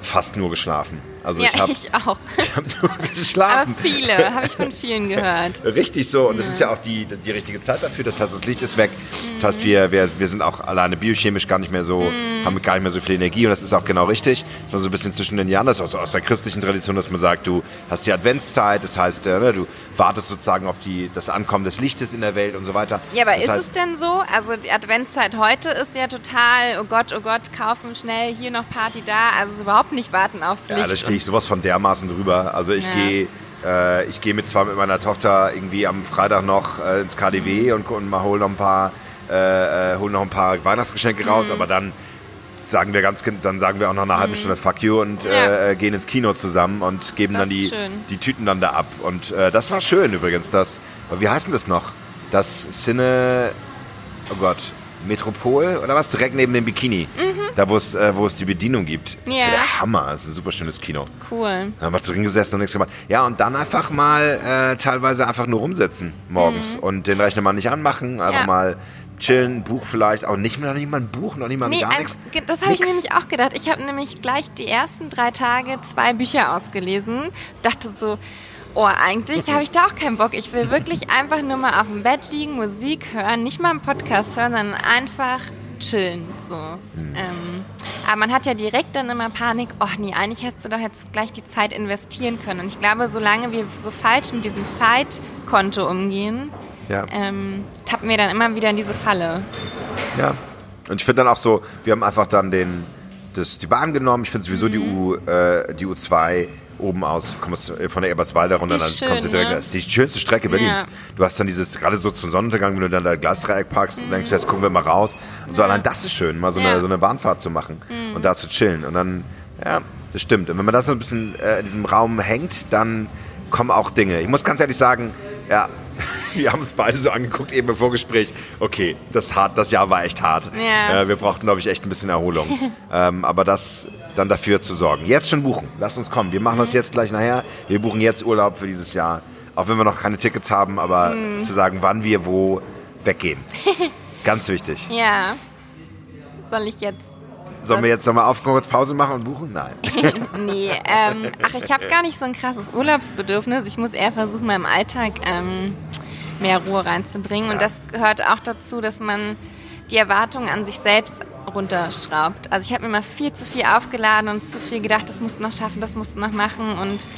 fast nur geschlafen. Also ja, ich, hab, ich auch. Ich habe nur geschlafen. Aber viele, habe ich von vielen gehört. Richtig so. Und es ja. ist ja auch die, die richtige Zeit dafür. Das heißt, das Licht ist weg. Mhm. Das heißt, wir, wir, wir sind auch alleine biochemisch gar nicht mehr so, mhm. haben gar nicht mehr so viel Energie. Und das ist auch genau richtig. Das war so ein bisschen zwischen den Jahren. Das ist auch so aus der christlichen Tradition, dass man sagt, du hast die Adventszeit. Das heißt, äh, ne, du wartest sozusagen auf die, das Ankommen des Lichtes in der Welt und so weiter. Ja, aber das ist heißt, es denn so? Also die Adventszeit heute ist ja total, oh Gott, oh Gott, kaufen schnell hier noch Party da. Also überhaupt nicht warten aufs Licht. Ja, stehe ich sowas von dermaßen drüber. Also ich ja. gehe Äh, ich gehe mit zwar mit meiner Tochter irgendwie am Freitag noch äh, ins KDW und, und mal hol noch ein paar, äh, äh, hol noch ein paar Weihnachtsgeschenke raus, Mhm. aber dann sagen wir ganz, dann sagen wir auch noch eine halbe Stunde Fuck you und Mhm. Ja. äh, gehen ins Kino zusammen und geben Das dann die, die Tüten dann da ab. Und äh, das war schön übrigens. Das, wie heißt denn das noch? Das Cine, oh Gott, Metropol oder was? Direkt neben dem Bikini. Da, wo es, äh, wo es die Bedienung gibt. Das ist Mhm. Ja. der Hammer. Das ist ein super schönes Kino. Cool. Da haben wir drin gesessen und nichts gemacht. Ja, und dann einfach mal äh, teilweise einfach nur rumsitzen morgens und den Rechner mal nicht anmachen, einfach Mhm. Ja. mal chillen, ein Buch vielleicht, auch nicht mal, nicht mal ein Buch, noch nicht mal Nee, gar nichts. das habe ich nämlich auch gedacht. Ich habe nämlich gleich die ersten drei Tage zwei Bücher ausgelesen. Dachte so, oh, eigentlich habe ich da auch keinen Bock. Ich will wirklich einfach nur mal auf dem Bett liegen, Musik hören, nicht mal einen Podcast hören, sondern einfach chillen. So. Hm. Ähm, aber man hat ja direkt dann immer Panik, oh nee, eigentlich hättest du doch jetzt gleich die Zeit investieren können. Und ich glaube, solange wir so falsch mit diesem Zeitkonto umgehen, Ja. ähm, tappen wir dann immer wieder in diese Falle. Ja. Und ich finde dann auch so, wir haben einfach dann den, das, die Bahn genommen. Ich finde sowieso die, Mhm. U, äh, die U2 oben aus, kommst du von der Eberswalder runter, dann schön, kommst du direkt. ne? Das ist die schönste Strecke Berlins. Ja. Du hast dann dieses, gerade so zum Sonnenuntergang, wenn du dann da Glasdreieck parkst und denkst, jetzt gucken wir mal raus. Und so, allein das ist schön, mal so, Mhm. Ja. Mhm. eine, so eine Bahnfahrt zu machen und da zu chillen. Und dann, ja, das stimmt. Und wenn man das so ein bisschen äh, in diesem Raum hängt, dann kommen auch Dinge. Ich muss ganz ehrlich sagen, ja, wir haben es beide so angeguckt, eben im Vorgespräch. Okay, das, hart, das Jahr war echt hart. Ja. Äh, wir brauchten, glaube ich, echt ein bisschen Erholung. ähm, aber das dann dafür zu sorgen. Jetzt schon buchen. Lass uns kommen. Wir machen das jetzt gleich nachher. Wir buchen jetzt Urlaub für dieses Jahr. Auch wenn wir noch keine Tickets haben, aber zu sagen, wann wir wo weggehen. Ganz wichtig. Ja. Soll ich jetzt Sollen wir jetzt nochmal auf kurz Pause machen und buchen? Nein. Nee, ähm, ach, ich habe gar nicht so ein krasses Urlaubsbedürfnis. Ich muss eher versuchen, meinem Alltag ähm, mehr Ruhe reinzubringen. Und das gehört auch dazu, dass man die Erwartungen an sich selbst runterschraubt. Also ich habe mir immer viel zu viel aufgeladen und zu viel gedacht, das musst du noch schaffen, das musst du noch machen. Und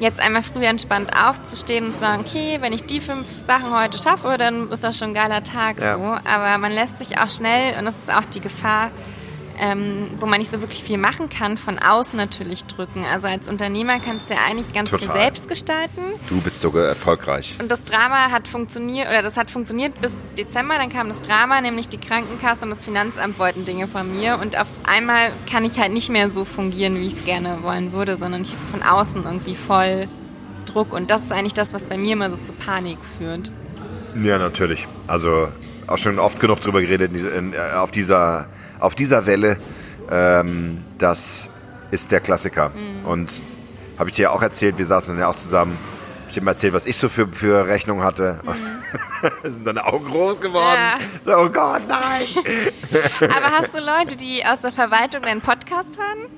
jetzt einmal früh entspannt aufzustehen und zu sagen, okay, wenn ich die fünf Sachen heute schaffe, dann ist das schon ein geiler Tag Ja. so. Aber man lässt sich auch schnell, und das ist auch die Gefahr, ähm, wo man nicht so wirklich viel machen kann, von außen natürlich drücken. Also als Unternehmer kannst du ja eigentlich ganz viel Total. selbst gestalten. Du bist sogar erfolgreich. Und das Drama hat funktioniert, oder das hat funktioniert bis Dezember, dann kam das Drama, nämlich die Krankenkasse und das Finanzamt wollten Dinge von mir. Und auf einmal kann ich halt nicht mehr so fungieren, wie ich es gerne wollen würde, sondern ich habe von außen irgendwie voll Druck. Und das ist eigentlich das, was bei mir immer so zu Panik führt. Ja, natürlich. Also auch schon oft genug drüber geredet in, in, äh, auf, dieser, auf dieser Welle. Ähm, das ist der Klassiker. Mhm. Und habe ich dir ja auch erzählt, wir saßen dann ja auch zusammen. Ich dir mal erzählt, was ich so für, für Rechnungen hatte. Und sind deine Augen groß geworden. Mhm. Ja. So, oh Gott, nein. Aber hast du Leute, die aus der Verwaltung deinen Podcast hören?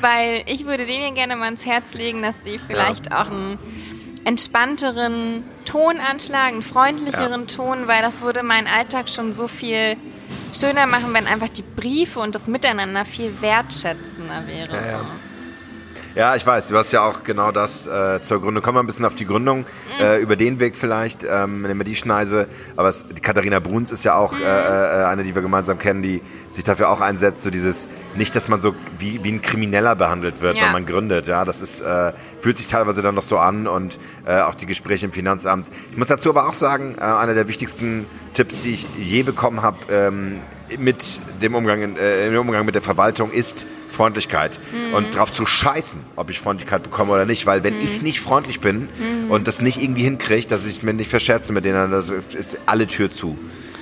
Weil ich würde denen gerne mal ans Herz legen, dass sie vielleicht auch einen entspannteren Ton anschlagen, einen freundlicheren Ton, weil das würde meinen Alltag schon so viel schöner machen, wenn einfach die Briefe und das Miteinander viel wertschätzender wäre. Ja. So. Ja, ich weiß, du hast ja auch genau das äh, zur Gründung. Kommen wir ein bisschen auf die Gründung, äh, über den Weg vielleicht, ähm, nehmen wir die Schneise. Aber es, die Katharina Bruns ist ja auch äh, äh, eine, die wir gemeinsam kennen, die sich dafür auch einsetzt, so dieses, nicht, dass man so wie, wie ein Krimineller behandelt wird, Ja. wenn man gründet. Ja, das ist, äh, fühlt sich teilweise dann noch so an und äh, auch die Gespräche im Finanzamt. Ich muss dazu aber auch sagen, äh, einer der wichtigsten Tipps, die ich je bekommen habe, ähm, mit dem Umgang, äh, im Umgang mit der Verwaltung ist Freundlichkeit. Und drauf zu scheißen, ob ich Freundlichkeit bekomme oder nicht, weil wenn ich nicht freundlich bin und das nicht irgendwie hinkriege, dass ich mir nicht verscherze mit denen, das ist alle Tür zu.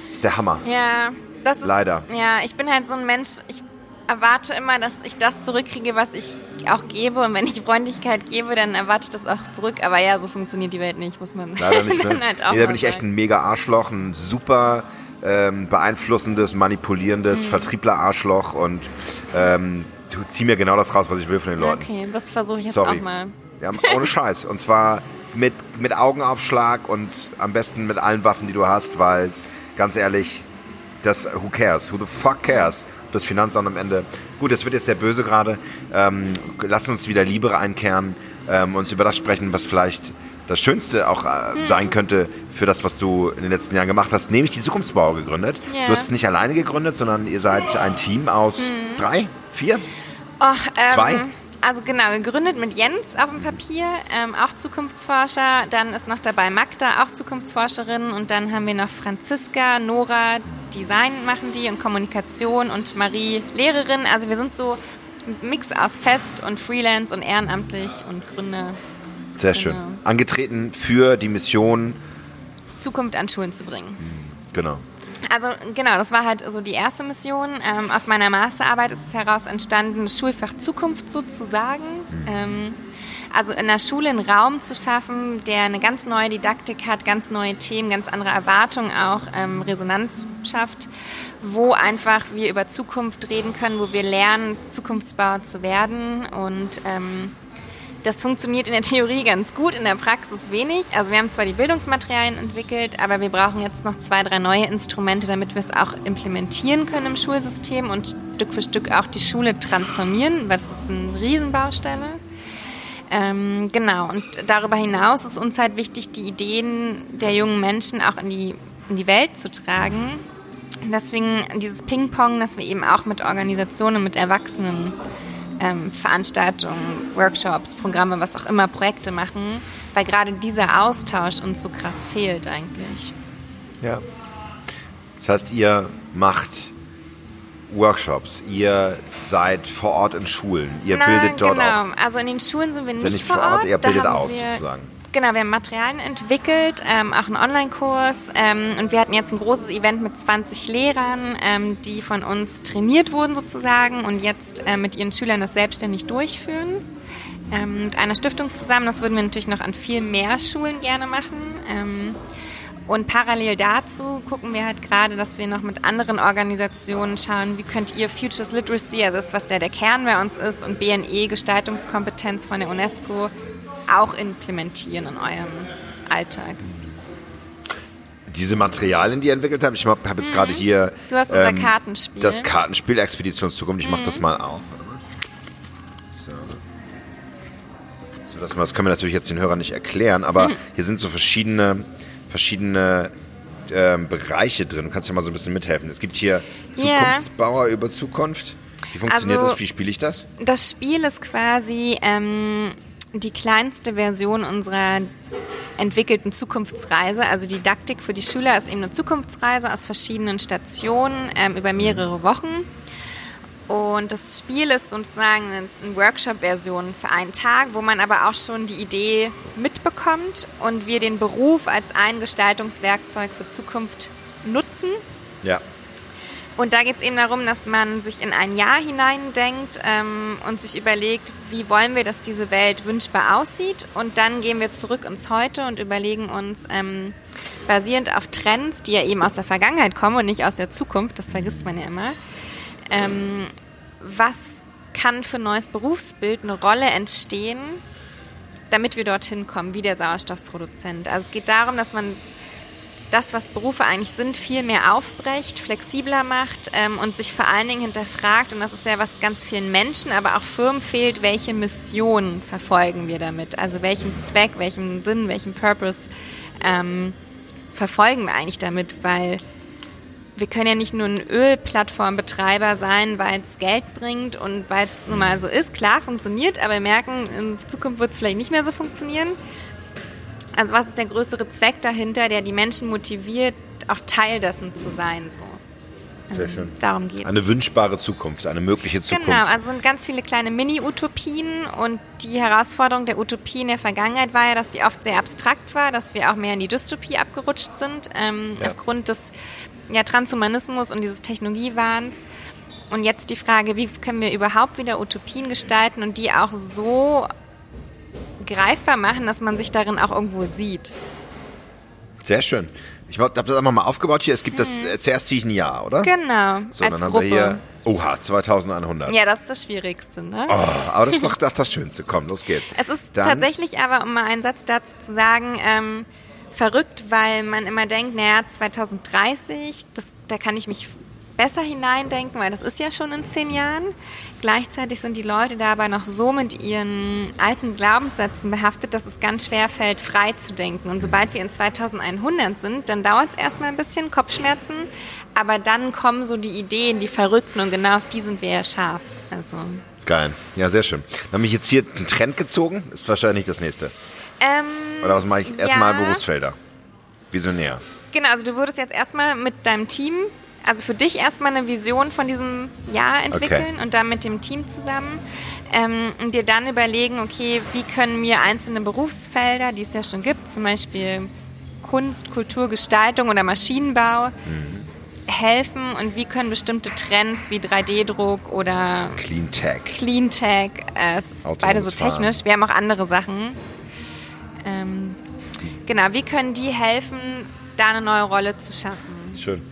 Das ist der Hammer. Ja, das ist. Leider. Ja, ich bin halt so ein Mensch, ich erwarte immer, dass ich das zurückkriege, was ich auch gebe. Und wenn ich Freundlichkeit gebe, dann erwarte ich das auch zurück. Aber ja, so funktioniert die Welt nicht, muss man Leider nicht. Ne? halt auch nee, da bin ich echt ein mega Arschloch, ein super ähm, beeinflussendes, manipulierendes Mhm. Vertriebler-Arschloch und ähm, zieh mir genau das raus, was ich will von den Leuten. Okay, das versuche ich jetzt Sorry. auch mal. Ja, ohne Scheiß. Und zwar mit, mit Augenaufschlag und am besten mit allen Waffen, die du hast, weil, ganz ehrlich, das, who cares? Who the fuck cares? Das Finanzamt am Ende. Gut, das wird jetzt sehr böse gerade. Ähm, lass uns wieder Liebe einkehren, ähm, uns über das sprechen, was vielleicht das Schönste auch äh, sein könnte für das, was du in den letzten Jahren gemacht hast, nämlich die Zukunftsbauer gegründet. Ja. Du hast es nicht alleine gegründet, sondern ihr seid ein Team aus drei, vier? Ach, ähm, Zwei? also genau, gegründet mit Jens auf dem Papier, ähm, auch Zukunftsforscher. Dann ist noch dabei Magda, auch Zukunftsforscherin. Und dann haben wir noch Franziska, Nora, Design machen die und Kommunikation und Marie, Lehrerin. Also wir sind so ein Mix aus Fest und Freelance und ehrenamtlich und Gründer. Sehr genau. schön. Angetreten für die Mission, Zukunft an Schulen zu bringen. Genau. Also genau, das war halt so die erste Mission. Ähm, aus meiner Masterarbeit ist es heraus entstanden, das Schulfach Zukunft sozusagen. Mhm. Ähm, also in der Schule einen Raum zu schaffen, der eine ganz neue Didaktik hat, ganz neue Themen, ganz andere Erwartungen auch, ähm, Resonanz schafft, wo einfach wir über Zukunft reden können, wo wir lernen, Zukunftsbauer zu werden und ähm, das funktioniert in der Theorie ganz gut, in der Praxis wenig. Also wir haben zwar die Bildungsmaterialien entwickelt, aber wir brauchen jetzt noch zwei, drei neue Instrumente, damit wir es auch implementieren können im Schulsystem und Stück für Stück auch die Schule transformieren, weil das ist eine Riesenbaustelle. Ähm, genau, und darüber hinaus ist uns halt wichtig, die Ideen der jungen Menschen auch in die, in die Welt zu tragen. Deswegen dieses Ping-Pong, dass wir eben auch mit Organisationen, mit Erwachsenen ähm, Veranstaltungen, Workshops, Programme, was auch immer, Projekte machen, weil gerade dieser Austausch uns so krass fehlt eigentlich. Ja. Das heißt, ihr macht Workshops, ihr seid vor Ort in Schulen, ihr Nein, bildet dort genau. auch. Also in den Schulen sind wir nicht, nicht vor Ort, ihr bildet aus sozusagen. Genau, wir haben Materialien entwickelt, ähm, auch einen Online-Kurs ähm, und wir hatten jetzt ein großes Event mit 20 Lehrern, ähm, die von uns trainiert wurden sozusagen und jetzt äh, mit ihren Schülern das selbstständig durchführen. Ähm, mit einer Stiftung zusammen, das würden wir natürlich noch an viel mehr Schulen gerne machen. Ähm, und parallel dazu gucken wir halt gerade, dass wir noch mit anderen Organisationen schauen, wie könnt ihr Futures Literacy, also das, was ja der Kern bei uns ist, und BNE, Gestaltungskompetenz von der UNESCO, auch implementieren in eurem Alltag? Diese Materialien, die ihr entwickelt habt, ich habe jetzt mhm. gerade hier. Du hast unser ähm, Kartenspiel. Das Kartenspiel Expeditionszukunft. Ich mhm. mache das mal auf. So. so das, das können wir natürlich jetzt den Hörern nicht erklären, aber mhm. hier sind so verschiedene, verschiedene ähm, Bereiche drin. Du kannst ja mal so ein bisschen mithelfen. Es gibt hier Zukunftsbauer yeah. über Zukunft. Wie funktioniert also, das? Wie spiele ich das? Das Spiel ist quasi ähm, die kleinste Version unserer entwickelten Zukunftsreise. Also Didaktik für die Schüler ist eben eine Zukunftsreise aus verschiedenen Stationen ähm, über mehrere Wochen. Und das Spiel ist sozusagen eine Workshop-Version für einen Tag, wo man aber auch schon die Idee mitbekommt und wir den Beruf als ein Gestaltungswerkzeug für Zukunft nutzen. Ja. Und da geht es eben darum, dass man sich in ein Jahr hineindenkt ähm, und sich überlegt, wie wollen wir, dass diese Welt wünschbar aussieht. Und dann gehen wir zurück ins Heute und überlegen uns, ähm, basierend auf Trends, die ja eben aus der Vergangenheit kommen und nicht aus der Zukunft, das vergisst man ja immer, ähm, was kann für ein neues Berufsbild eine Rolle entstehen, damit wir dorthin kommen, wie der Sauerstoffproduzent. Also es geht darum, dass man das, was Berufe eigentlich sind, viel mehr aufbrecht, flexibler macht ähm, und sich vor allen Dingen hinterfragt, und das ist ja was ganz vielen Menschen, aber auch Firmen fehlt, welche Mission verfolgen wir damit? Also welchen Zweck, welchen Sinn, welchen Purpose ähm, verfolgen wir eigentlich damit? Weil wir können ja nicht nur ein Ölplattformbetreiber sein, weil es Geld bringt und weil es nun mal so ist. Klar, funktioniert, aber wir merken, in Zukunft wird es vielleicht nicht mehr so funktionieren. Also was ist der größere Zweck dahinter, der die Menschen motiviert, auch Teil dessen zu sein? So. Sehr schön. Darum geht es. Eine wünschbare Zukunft, eine mögliche Zukunft. Genau, also sind ganz viele kleine Mini-Utopien und die Herausforderung der Utopie in der Vergangenheit war ja, dass sie oft sehr abstrakt war, dass wir auch mehr in die Dystopie abgerutscht sind, ähm, ja. aufgrund des ja, Transhumanismus und dieses Technologiewahns. Und jetzt die Frage, wie können wir überhaupt wieder Utopien gestalten und die auch so greifbar machen, dass man sich darin auch irgendwo sieht. Sehr schön. Ich habe das einfach mal aufgebaut hier. Es gibt das, hm. zuerst ziehe ich ein Jahr, oder? Genau. So, als dann Gruppe. haben wir hier, oha, 2100. Ja, das ist das Schwierigste, ne? Oh, aber das ist doch das Schönste. Komm, los geht's. Es ist dann, tatsächlich aber, um mal einen Satz dazu zu sagen, ähm, verrückt, weil man immer denkt, naja, 2030, das, da kann ich mich besser hineindenken, weil das ist ja schon in zehn Jahren. Gleichzeitig sind die Leute da aber noch so mit ihren alten Glaubenssätzen behaftet, dass es ganz schwer fällt, frei zu denken. Und sobald wir in 2100 sind, dann dauert es erstmal ein bisschen Kopfschmerzen, aber dann kommen so die Ideen, die Verrückten und genau auf die sind wir ja scharf. Also Geil. Ja, sehr schön. Dann habe ich jetzt hier einen Trend gezogen. Ist wahrscheinlich das nächste. Ähm, Oder was mache ich? ja. Erstmal Berufsfelder. Visionär. Genau, also du würdest jetzt erstmal mit deinem Team, also für dich erstmal eine Vision von diesem Jahr entwickeln Okay. und dann mit dem Team zusammen ähm, und dir dann überlegen, okay, wie können mir einzelne Berufsfelder, die es ja schon gibt, zum Beispiel Kunst, Kultur, Gestaltung oder Maschinenbau, helfen und wie können bestimmte Trends wie 3D-Druck oder Clean Tech. Clean Tech, äh, es ist beide so Fahren. technisch, wir haben auch andere Sachen. Ähm, genau, wie können die helfen, da eine neue Rolle zu schaffen? Schön.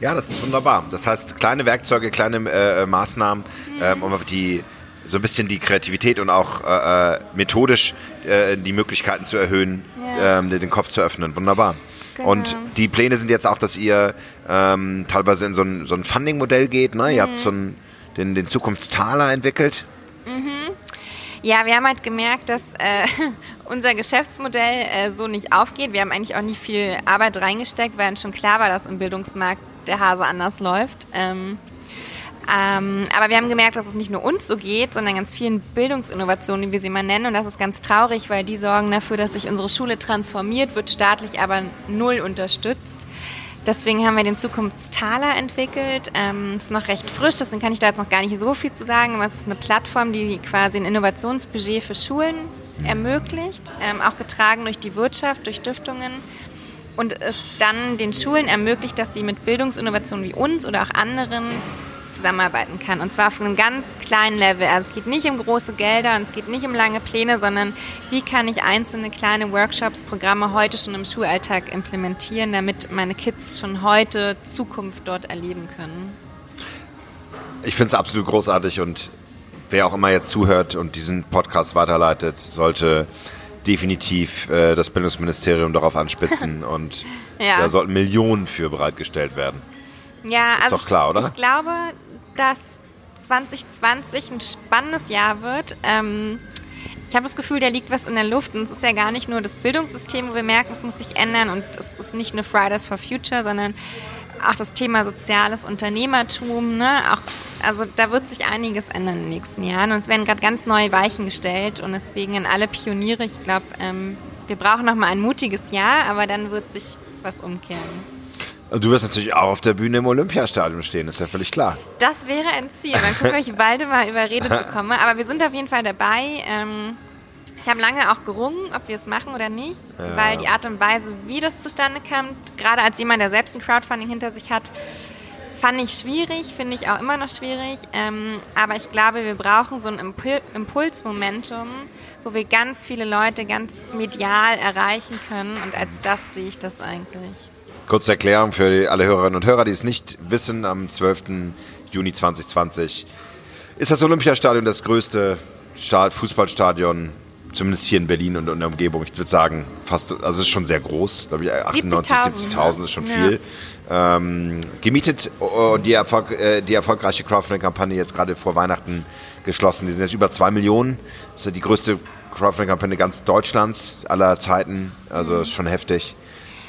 Ja, das ist wunderbar. Das heißt, kleine Werkzeuge, kleine äh, äh, Maßnahmen, ähm, um auf die so ein bisschen die Kreativität und auch äh, äh, methodisch äh, die Möglichkeiten zu erhöhen, Ja. ähm, den Kopf zu öffnen. Wunderbar. Genau. Und die Pläne sind jetzt auch, dass ihr ähm, teilweise in so ein, so ein Funding-Modell geht. Ne? Ihr habt so einen, den, den Zukunftstaler entwickelt. Ja, wir haben halt gemerkt, dass äh, unser Geschäftsmodell äh, so nicht aufgeht. Wir haben eigentlich auch nicht viel Arbeit reingesteckt, weil uns schon klar war, dass im Bildungsmarkt der Hase anders läuft. Ähm, ähm, aber wir haben gemerkt, dass es nicht nur uns so geht, sondern ganz vielen Bildungsinnovationen, wie wir sie mal nennen. Und das ist ganz traurig, weil die sorgen dafür, dass sich unsere Schule transformiert, wird staatlich aber null unterstützt. Deswegen haben wir den Zukunftstaler entwickelt. Ähm, ist noch recht frisch, deswegen kann ich da jetzt noch gar nicht so viel zu sagen. Aber es ist eine Plattform, die quasi ein Innovationsbudget für Schulen ermöglicht, ähm, auch getragen durch die Wirtschaft, durch Stiftungen und es dann den Schulen ermöglicht, dass sie mit Bildungsinnovationen wie uns oder auch anderen zusammenarbeiten kann. Und zwar auf einem ganz kleinen Level. Also es geht nicht um große Gelder und es geht nicht um lange Pläne, sondern wie kann ich einzelne kleine Workshops, Programme heute schon im Schulalltag implementieren, damit meine Kids schon heute Zukunft dort erleben können. Ich finde es absolut großartig und wer auch immer jetzt zuhört und diesen Podcast weiterleitet, sollte definitiv äh, das Bildungsministerium darauf anspitzen und Ja. da sollten Millionen für bereitgestellt werden. Ja, also doch klar, oder? Ich, ich glaube, dass 2020 ein spannendes Jahr wird. Ähm, ich habe das Gefühl, da liegt was in der Luft und es ist ja gar nicht nur das Bildungssystem, wo wir merken, es muss sich ändern und es ist nicht nur Fridays for Future, sondern auch das Thema soziales Unternehmertum. Ne? Auch, also da wird sich einiges ändern in den nächsten Jahren und es werden gerade ganz neue Weichen gestellt und deswegen an alle Pioniere, ich glaube, ähm, wir brauchen noch mal ein mutiges Jahr, aber dann wird sich was umkehren. Und Du wirst natürlich auch auf der Bühne im Olympiastadion stehen, ist ja völlig klar. Das wäre ein Ziel. Mal gucken, ob ich Waldemar überredet bekomme. Aber wir sind auf jeden Fall dabei. Ähm, ich habe lange auch gerungen, ob wir es machen oder nicht, Ja. weil die Art und Weise, wie das zustande kam, gerade als jemand, der selbst ein Crowdfunding hinter sich hat, fand ich schwierig, finde ich auch immer noch schwierig. Ähm, aber ich glaube, wir brauchen so ein Impul Impulsmomentum, wo wir ganz viele Leute ganz medial erreichen können. Und als das sehe ich das eigentlich. Kurze Erklärung für alle Hörerinnen und Hörer, die es nicht wissen, am 12. Juni 2020 ist das Olympiastadion das größte Sta- Fußballstadion, zumindest hier in Berlin und in der Umgebung. Ich würde sagen, fast, also es ist schon sehr groß, glaube ich, 98, 70.000, 70.000 ist schon ja. viel. Ähm, gemietet oh, und die, Erfolg, äh, die erfolgreiche Crowdfunding-Kampagne jetzt gerade vor Weihnachten geschlossen. Die sind jetzt über zwei Millionen. Das ist ja die größte Crowdfunding-Kampagne ganz Deutschlands aller Zeiten. Also ist schon heftig.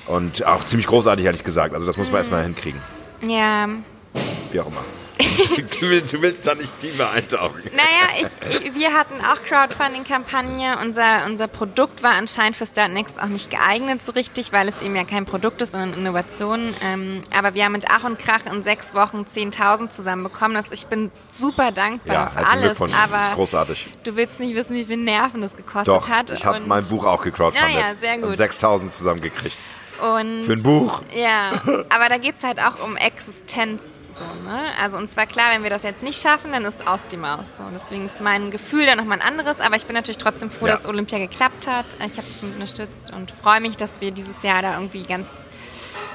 Und auch ziemlich großartig, ehrlich gesagt. Also das muss man erstmal hinkriegen. Ja, Wie auch immer. Du, willst, du willst da nicht tiefer eintauchen. Naja, ich, ich, wir hatten auch Crowdfunding-Kampagne. Unser, unser Produkt war anscheinend für Startnext auch nicht geeignet so richtig, weil es eben ja kein Produkt ist, sondern Innovation. Ähm, aber wir haben mit Ach und Krach in sechs Wochen 10.000 zusammenbekommen. Das, ich bin super dankbar Ja, für alles. Glückwunsch. Das ist Aber großartig. du willst nicht wissen, wie viel Nerven das gekostet Doch, hat. ich habe mein Buch auch gecrowdfundet. Ja, ja, sehr gut. Und 6000 zusammengekriegt. Und Für ein Buch. Ja, aber da geht's halt auch um Existenz. So, ne? Also uns war klar, wenn wir das jetzt nicht schaffen, dann ist aus die Maus. So. Deswegen ist mein Gefühl dann nochmal ein anderes, aber ich bin natürlich trotzdem froh, Ja. dass Olympia geklappt hat. Ich habe es unterstützt und freue mich, dass wir dieses Jahr da irgendwie ganz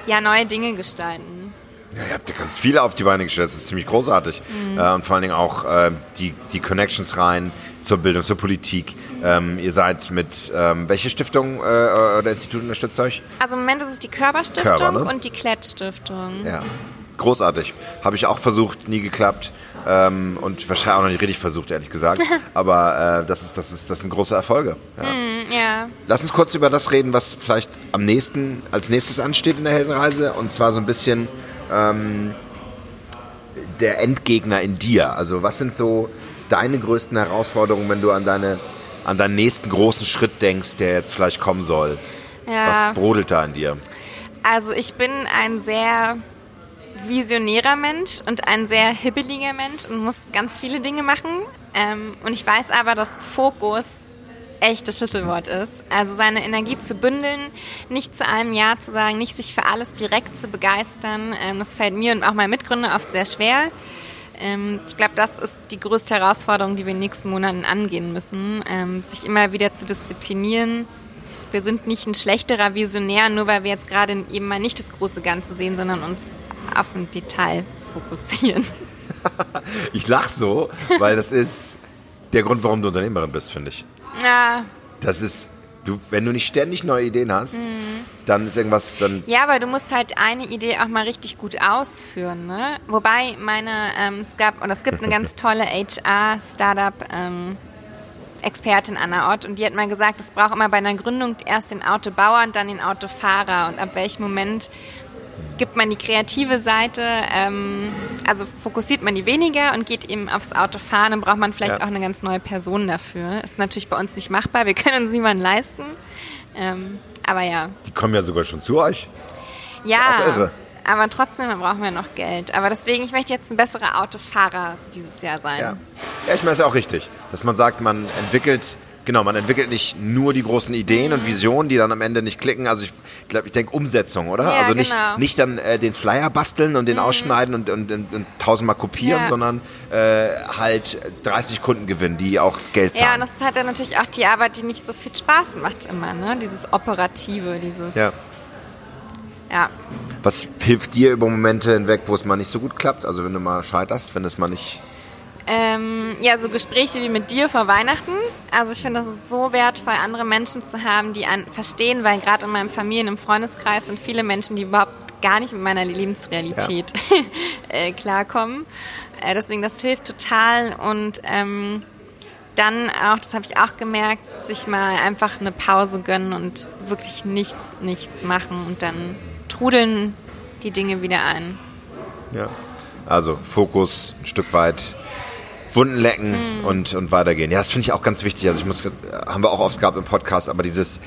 ja, neue Dinge gestalten. Ja, ihr habt ja ganz viele auf die Beine gestellt. Das ist ziemlich großartig. Mhm. Äh, und vor allen Dingen auch äh, die, die Connections rein zur Bildung, zur Politik. Ähm, ihr seid mit, ähm, welche Stiftung äh, oder Institut unterstützt euch? Also im Moment ist es die Körperstiftung Körper, ne? und die Klett-Stiftung. Ja, großartig. Habe ich auch versucht, nie geklappt. Ähm, und wahrscheinlich auch noch nicht richtig versucht, ehrlich gesagt. Aber äh, das, ist, das, ist, das sind große Erfolge. Ja. Hm, ja. Lass uns kurz über das reden, was vielleicht am nächsten, als nächstes ansteht in der Heldenreise. Und zwar so ein bisschen ähm, der Endgegner in dir. Also was sind so deine größten Herausforderungen, wenn du an deine an deinen nächsten großen Schritt denkst, der jetzt vielleicht kommen soll? Ja. Was brodelt da in dir? Also ich bin ein sehr visionärer Mensch und ein sehr hibbeliger Mensch und muss ganz viele Dinge machen. Ähm, und ich weiß aber, dass Fokus echt das Schlüsselwort ist. Also seine Energie zu bündeln, nicht zu einem Ja zu sagen, nicht sich für alles direkt zu begeistern. Ähm, das fällt mir und auch meinen Mitgründer oft sehr schwer. Ähm, ich glaube, das ist die größte Herausforderung, die wir in den nächsten Monaten angehen müssen, ähm, sich immer wieder zu disziplinieren. Wir sind nicht ein schlechterer Visionär, nur weil wir jetzt gerade eben mal nicht das große Ganze sehen, sondern uns auf ein Detail fokussieren. ich lach so, weil das ist der Grund, warum du Unternehmerin bist, finde ich. Ja. Das ist, du, wenn du nicht ständig neue Ideen hast, mhm. dann ist irgendwas, dann. Ja, aber du musst halt eine Idee auch mal richtig gut ausführen, ne? Wobei meine, ähm, es gab, oder es gibt eine ganz tolle HR-Startup, ähm, Expertin Anna Ott und die hat mal gesagt, es braucht immer bei einer Gründung erst den Autobauer und dann den Autofahrer und ab welchem Moment gibt man die kreative Seite, ähm, also fokussiert man die weniger und geht eben aufs Autofahren, dann braucht man vielleicht ja. auch eine ganz neue Person dafür. Ist natürlich bei uns nicht machbar, wir können uns niemanden leisten, ähm, aber ja. Die kommen ja sogar schon zu euch. Ja, aber trotzdem brauchen wir noch Geld. Aber deswegen, ich möchte jetzt ein besserer Autofahrer dieses Jahr sein. Ja, ja ich meine, es ist auch richtig, dass man sagt, man entwickelt Genau, man entwickelt nicht nur die großen Ideen und Visionen, die dann am Ende nicht klicken. Also ich glaube, ich denke Umsetzung, oder? Ja, also nicht, genau. nicht dann äh, den Flyer basteln und den mhm. ausschneiden und, und, und, und, tausendmal kopieren, ja. sondern äh, halt 30 Kunden gewinnen, die auch Geld zahlen. Ja, und das ist halt dann natürlich auch die Arbeit, die nicht so viel Spaß macht immer, ne? Dieses Operative, dieses... Ja. Ja. Was hilft dir über Momente hinweg, wo es mal nicht so gut klappt? Also wenn du mal scheiterst, wenn es mal nicht... Ähm, ja, so Gespräche wie mit dir vor Weihnachten. Also ich finde, das ist so wertvoll, andere Menschen zu haben, die einen verstehen, weil gerade in meinem Familien- und Freundeskreis sind viele Menschen, die überhaupt gar nicht mit meiner Lebensrealität ja. äh, klarkommen. Äh, deswegen, das hilft total und ähm, dann auch, das habe ich auch gemerkt, sich mal einfach eine Pause gönnen und wirklich nichts, nichts machen und dann trudeln die Dinge wieder ein. Ja, also Fokus ein Stück weit Wunden lecken mhm. und, und weitergehen. Ja, das finde ich auch ganz wichtig. Also ich muss, haben wir auch oft gehabt im Podcast, aber dieses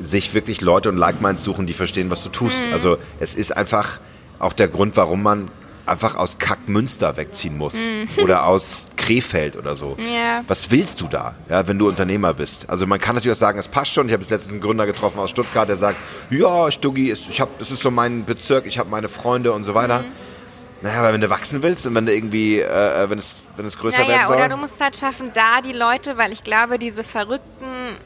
sich wirklich Leute und Like-Minds suchen, die verstehen, was du tust. Mhm. Also es ist einfach auch der Grund, warum man einfach aus Kackmünster wegziehen muss mhm. oder aus Krefeld oder so. Ja. Was willst du da, ja, wenn du Unternehmer bist? Also man kann natürlich auch sagen, es passt schon. Ich habe jetzt letztens einen Gründer getroffen aus Stuttgart, der sagt, ja, Stuggi, ich habe, das ist so mein Bezirk, ich habe meine Freunde und so weiter. Mhm. Naja, aber wenn du wachsen willst und wenn du irgendwie, äh, äh wenn, es, wenn es größer naja, werden soll. Oder du musst halt schaffen, da die Leute, weil ich glaube, diese Verrückten,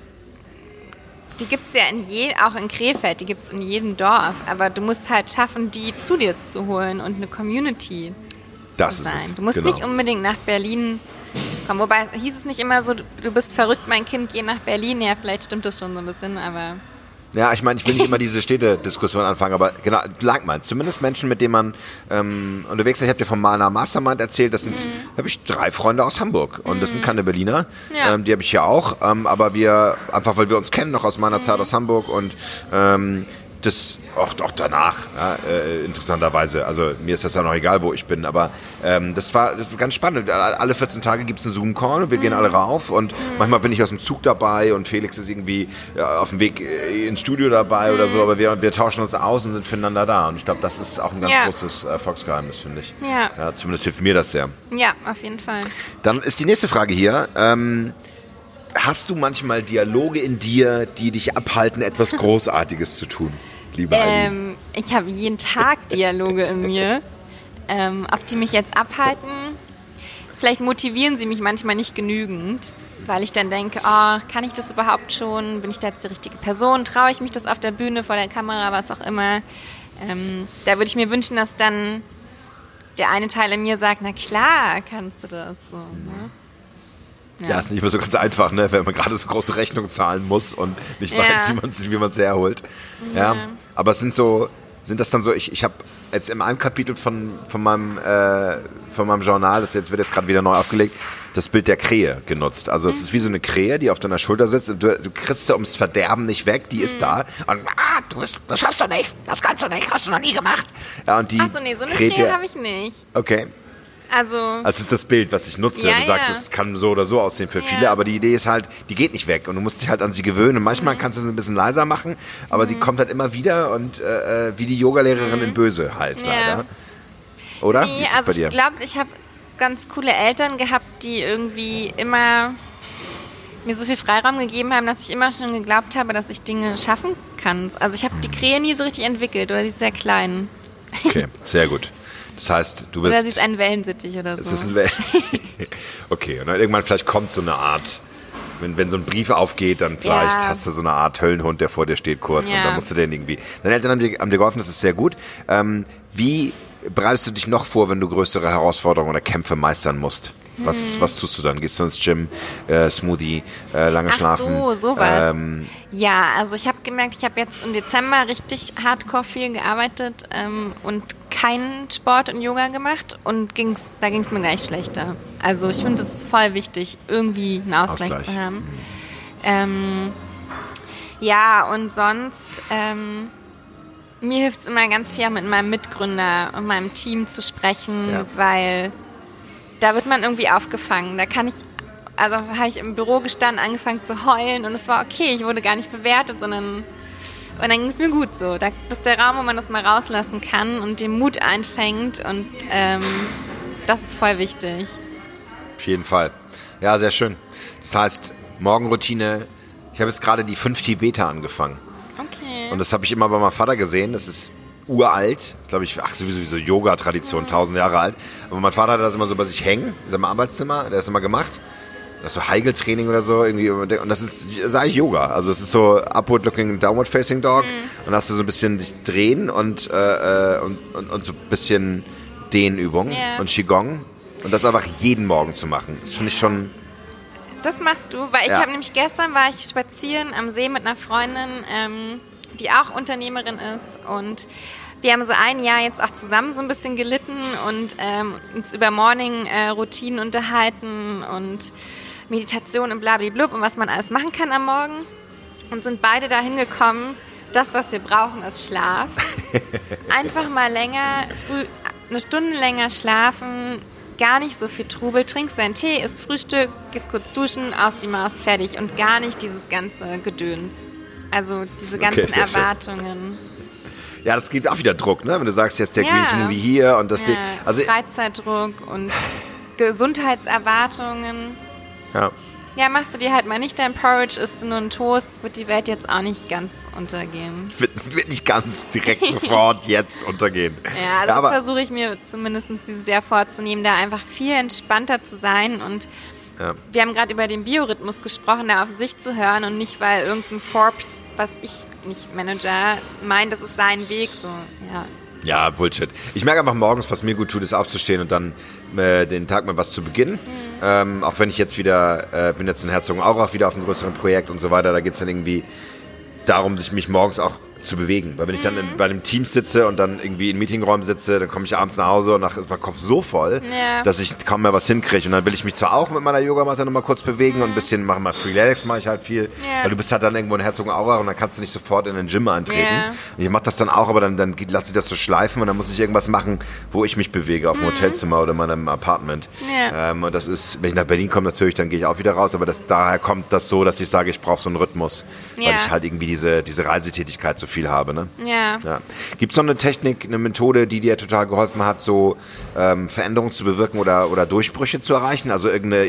die gibt es ja in je, auch in Krefeld, die gibt es in jedem Dorf. Aber du musst halt schaffen, die zu dir zu holen und eine Community das zu sein. Ist es. Du musst genau. nicht unbedingt nach Berlin kommen. Wobei hieß es nicht immer so, du bist verrückt, mein Kind, geh nach Berlin. Ja, vielleicht stimmt das schon so ein bisschen, aber... Ja, ich meine, ich will nicht immer diese Städtediskussion anfangen, aber genau, Langmann, zumindest Menschen, mit denen man ähm, unterwegs ist. Ich habe dir vom Mana Mastermind erzählt, das sind, mhm. habe ich drei Freunde aus Hamburg und das sind mhm. keine Berliner, ja. ähm, die habe ich ja auch, ähm, aber wir, einfach weil wir uns kennen, noch aus meiner. Zeit aus Hamburg und ähm, das auch, auch danach, ja, äh, interessanterweise. Also mir ist das ja noch egal, wo ich bin, aber ähm, das, war, das war ganz spannend. Alle 14 Tage gibt es einen Zoom-Call und wir mhm. gehen alle rauf und mhm. manchmal bin ich aus dem Zug dabei und Felix ist irgendwie ja, auf dem Weg äh, ins Studio dabei mhm. oder so, aber wir, wir tauschen uns aus und sind füreinander da und ich glaube, das ist auch ein ganz ja. großes Erfolgsgeheimnis, finde ich. Ja. ja. Zumindest hilft mir das sehr. Ja, auf jeden Fall. Dann ist die nächste Frage hier. Ähm, hast du manchmal Dialoge in dir, die dich abhalten, etwas Großartiges zu tun? Liebe ähm, Ich habe jeden Tag Dialoge in mir. Ähm, ob die mich jetzt abhalten, vielleicht motivieren sie mich manchmal nicht genügend, weil ich dann denke, oh, kann ich das überhaupt schon? Bin ich da jetzt die richtige Person? Traue ich mich das auf der Bühne, vor der Kamera, was auch immer? Ähm, da würde ich mir wünschen, dass dann der eine Teil in mir sagt, na klar, kannst du das. So, ne? Ja. ja, ist nicht mehr so ganz einfach, ne? wenn man gerade so große Rechnungen zahlen muss und nicht ja. weiß, wie man es wie man's herholt. Ja. ja. Aber es sind so, sind das dann so, ich, ich habe jetzt in einem Kapitel von, von, meinem, äh, von meinem Journal, das jetzt wird jetzt gerade wieder neu aufgelegt, das Bild der Krähe genutzt. Also es mhm. ist wie so eine Krähe, die auf deiner Schulter sitzt. Du, du kriegst ums Verderben nicht weg, die mhm. ist da. Und ah, du bist, das schaffst du nicht, das kannst du nicht, hast du noch nie gemacht. Ja, und die Ach so, nee, so eine Krähe habe ich nicht. Okay. Also, Also ist das Bild, was ich nutze. Ja, du sagst, ja. es kann so oder so aussehen für Ja. viele, aber die Idee ist halt, die geht nicht weg und du musst dich halt an sie gewöhnen. Und manchmal Mhm. kannst du sie ein bisschen leiser machen, aber sie kommt halt immer wieder und äh, äh, wie die Yogalehrerin in Böse halt Mhm. Leider. Oder? Wie nee, also bei dir? ich glaube, ich habe ganz coole Eltern gehabt, die irgendwie immer mir so viel Freiraum gegeben haben, dass ich immer schon geglaubt habe, dass ich Dinge schaffen kann. Also ich habe die Krähe nie so richtig entwickelt oder sie ist sehr klein. Okay, sehr gut. Das heißt, du bist. Oder sie ist ein Wellensittich oder es so. ist ein Wel okay, und dann irgendwann vielleicht kommt so eine Art. Wenn, wenn so ein Brief aufgeht, dann vielleicht Ja. hast du so eine Art Höllenhund, der vor dir steht kurz und Ja. dann musst du den irgendwie. Deine Eltern haben dir, haben dir geholfen, das ist sehr gut. Ähm, wie bereitest du dich noch vor, wenn du größere Herausforderungen oder Kämpfe meistern musst? Was, Hm. was tust du dann? Gehst du ins Gym, äh, Smoothie, äh, lange Ach schlafen? so, sowas. Ähm, Ja, also ich habe gemerkt, ich habe jetzt im Dezember richtig hardcore viel gearbeitet ähm, und keinen Sport und Yoga gemacht und ging's, da ging es mir gleich schlechter. Also ich finde, es ist voll wichtig, irgendwie einen Ausgleich, Ausgleich. zu haben. Ähm, ja, und sonst, ähm, mir hilft es immer ganz viel, mit meinem Mitgründer und meinem Team zu sprechen, Ja. weil da wird man irgendwie aufgefangen. Da kann ich, also habe ich im Büro gestanden, angefangen zu heulen und es war okay, ich wurde gar nicht bewertet, sondern und dann ging es mir gut so. Da, das ist der Raum, wo man das mal rauslassen kann und den Mut einfängt und ähm, das ist voll wichtig. Auf jeden Fall. Ja, sehr schön. Das heißt, Morgenroutine. Ich habe jetzt gerade die 5 Tibeter angefangen. Okay. Und das habe ich immer bei meinem Vater gesehen. Das ist uralt. Glaube ich, ach, sowieso wie so Yoga-Tradition, tausend Jahre alt. Aber mein Vater hatte das immer so bei sich hängen, in seinem Arbeitszimmer. Der hat das immer gemacht. Das ist so Heigeltraining oder so irgendwie. Und das ist, ist eigentlich Yoga. Also es ist so Upward Looking, Downward Facing Dog. Und da hast du so ein bisschen dich drehen und, äh, äh, und, und, und so ein bisschen Dehnübungen Ja. und Qigong. Und das einfach jeden Morgen zu machen. Das finde ich schon. Das machst du, weil ich Ja. habe nämlich gestern war ich spazieren am See mit einer Freundin, ähm, die auch Unternehmerin ist und wir haben so ein Jahr jetzt auch zusammen so ein bisschen gelitten und ähm, uns über Morning-Routinen unterhalten und Meditation und blablablub und was man alles machen kann am Morgen und sind beide dahin gekommen, das, was wir brauchen, ist Schlaf. Einfach mal länger, früh, eine Stunde länger schlafen, gar nicht so viel Trubel, trinkst deinen Tee, isst Frühstück, gehst kurz duschen, aus die Maus, fertig und gar nicht dieses ganze Gedöns. Also diese ganzen schön. Erwartungen. Ja, das gibt auch wieder Druck, ne? Wenn du sagst, jetzt der Ja. Green Smoothie hier und das Ja, Ding. Also, Freizeitdruck und Gesundheitserwartungen. ja. Ja, machst du dir halt mal nicht dein Porridge, isst du nur einen Toast, wird die Welt jetzt auch nicht ganz untergehen. Wird, wird nicht ganz direkt sofort jetzt untergehen. Ja, das aber, versuche ich mir zumindest dieses Jahr vorzunehmen, da einfach viel entspannter zu sein und Ja. wir haben gerade über den Biorhythmus gesprochen, da auf sich zu hören und nicht, weil irgendein Forbes, was ich nicht Manager, meint, das ist sein Weg, so, ja. Ja, Bullshit. Ich merke einfach morgens, was mir gut tut, ist aufzustehen und dann äh, den Tag mit was zu beginnen. Mhm. Ähm, auch wenn ich jetzt wieder, äh, bin jetzt in Herzogenaurach wieder auf einem größeren Projekt und so weiter, da geht's dann irgendwie darum, sich mich morgens auch zu bewegen. Weil wenn ich dann Mhm. in, bei einem Team sitze und dann irgendwie in Meetingräumen sitze, dann komme ich abends nach Hause und nach ist mein Kopf so voll, Ja. dass ich kaum mehr was hinkriege. Und dann will ich mich zwar auch mit meiner Yogamatte nochmal kurz bewegen und ein bisschen machen, mal Freeletics mache ich halt viel. Mhm. Ja. Weil du bist halt dann irgendwo in Herzogenaurach und dann kannst du nicht sofort in den Gym eintreten. Ja. Und ich mache das dann auch, aber dann, dann lasse ich das so schleifen und dann muss ich irgendwas machen, wo ich mich bewege, auf dem Hotelzimmer oder in meinem Apartment. Mhm. Ähm, und das ist, wenn ich nach Berlin komme, natürlich, dann gehe ich auch wieder raus, aber das, daher kommt das so, dass ich sage, ich brauche so einen Rhythmus, weil ich halt irgendwie diese, diese Reisetätigkeit so viel habe. Ne? Ja. Ja. Gibt es noch eine Technik, eine Methode, die dir total geholfen hat, so ähm, Veränderungen zu bewirken oder, oder Durchbrüche zu erreichen? Also irgendeine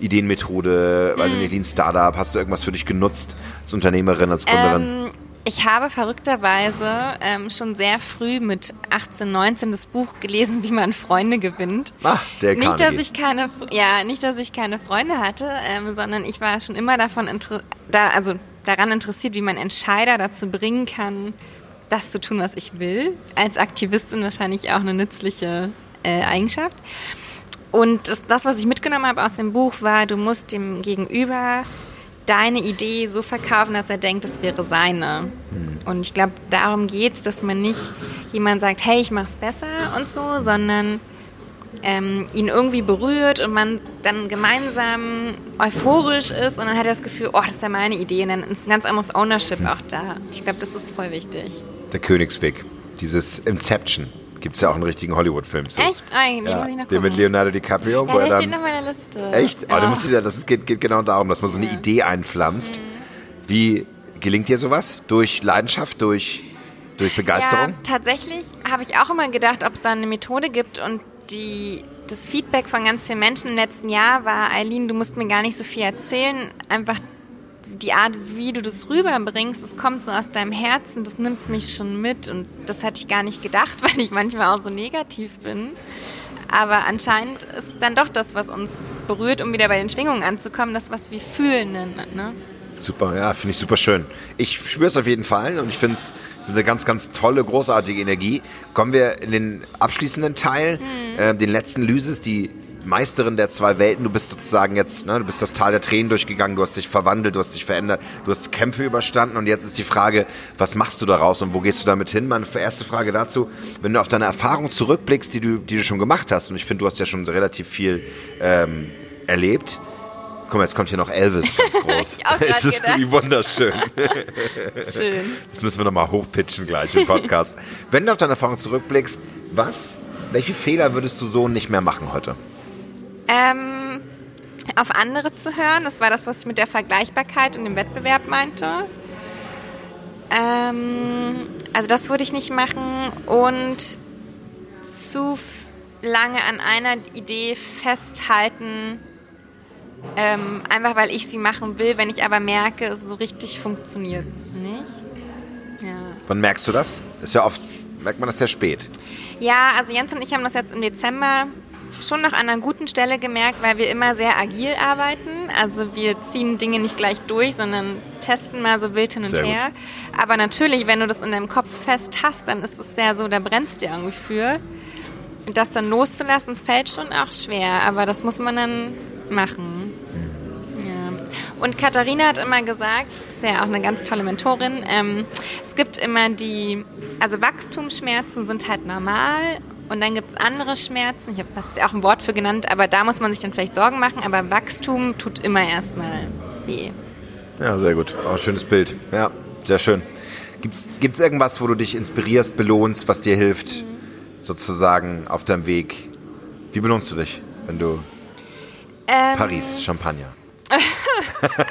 Ideenmethode, weiß Hm. ich nicht, Lean Startup, hast du irgendwas für dich genutzt als Unternehmerin, als Gründerin? Ähm, ich habe verrückterweise ähm, schon sehr früh mit 18, 19 das Buch gelesen, wie man Freunde gewinnt. Ah, der nicht, dass ich keine, ja, nicht, dass ich keine Freunde hatte, ähm, sondern ich war schon immer davon da, also daran interessiert, wie man Entscheider dazu bringen kann, das zu tun, was ich will. Als Aktivistin wahrscheinlich auch eine nützliche äh, Eigenschaft. Und das, das, was ich mitgenommen habe aus dem Buch, war, du musst dem Gegenüber deine Idee so verkaufen, dass er denkt, es wäre seine. Und ich glaube, darum geht es, dass man nicht jemand sagt, hey, ich mach's besser und so, sondern ähm, ihn irgendwie berührt und man dann gemeinsam euphorisch ist und dann hat er das Gefühl, oh, das ist ja meine Idee und dann ist ein ganz anderes Ownership auch da. Ich glaube, das ist voll wichtig. Der Königsweg, dieses Inception. Gibt es ja auch einen richtigen Hollywood-Film zu. Echt? Eigentlich ja, muss ich noch Den mit gucken. Leonardo DiCaprio. Ja, wo der er steht dann, auf meiner Liste. echt? Ja. Aber da musst du ja, das ist, geht, geht genau darum, dass man so eine Idee einpflanzt. Wie gelingt dir sowas? Durch Leidenschaft, durch, durch Begeisterung? Ja, tatsächlich habe ich auch immer gedacht, ob es da eine Methode gibt und die, das Feedback von ganz vielen Menschen im letzten Jahr war, Eileen, du musst mir gar nicht so viel erzählen, einfach die Art, wie du das rüberbringst, das kommt so aus deinem Herzen, das nimmt mich schon mit und das hatte ich gar nicht gedacht, weil ich manchmal auch so negativ bin. Aber anscheinend ist es dann doch das, was uns berührt, um wieder bei den Schwingungen anzukommen, das, was wir fühlen. Ne? Super, ja, finde ich super schön. Ich spüre es auf jeden Fall und ich finde es eine ganz, ganz tolle, großartige Energie. Kommen wir in den abschließenden Teil, äh, den letzten Lysis, die Meisterin der zwei Welten. Du bist sozusagen jetzt, ne, du bist das Tal der Tränen durchgegangen, du hast dich verwandelt, du hast dich verändert, du hast Kämpfe überstanden und jetzt ist die Frage, was machst du daraus und wo gehst du damit hin? Meine erste Frage dazu, wenn du auf deine Erfahrung zurückblickst, die du, die du schon gemacht hast, und ich finde, du hast ja schon relativ viel ähm, erlebt. Guck mal, jetzt kommt hier noch Elvis ganz groß. Ich auch es ist gedacht. irgendwie wunderschön. Schön. Das müssen wir nochmal hochpitchen gleich im Podcast. Wenn du auf deine Erfahrung zurückblickst, was, welche Fehler würdest du so nicht mehr machen heute? Ähm, auf andere zu hören, das war das, was ich mit der Vergleichbarkeit und dem Wettbewerb meinte. Ähm, also das würde ich nicht machen und zu lange an einer Idee festhalten, ähm, einfach weil ich sie machen will, wenn ich aber merke, so richtig funktioniert es nicht. Ja. Wann merkst du das? Ist ja oft, merkt man das sehr spät. Ja, also Jens und ich haben das jetzt im Dezember schon noch an einer guten Stelle gemerkt, weil wir immer sehr agil arbeiten. Also wir ziehen Dinge nicht gleich durch, sondern testen mal so wild hin und Sehr gut. her. Aber natürlich, wenn du das in deinem Kopf fest hast, dann ist es sehr so, da brennst du irgendwie für. Und das dann loszulassen, fällt schon auch schwer, aber das muss man dann machen. Und Katharina hat immer gesagt, ist ja auch eine ganz tolle Mentorin, ähm, es gibt immer die, also Wachstumsschmerzen sind halt normal und dann gibt es andere Schmerzen, ich habe ja auch ein Wort für genannt, aber da muss man sich dann vielleicht Sorgen machen, aber Wachstum tut immer erstmal weh. Ja, sehr gut. Auch ein schönes Bild. Ja, sehr schön. Gibt's, gibt's irgendwas, wo du dich inspirierst, belohnst, was dir hilft, sozusagen auf deinem Weg? Wie belohnst du dich, wenn du Ähm, Paris, Champagner?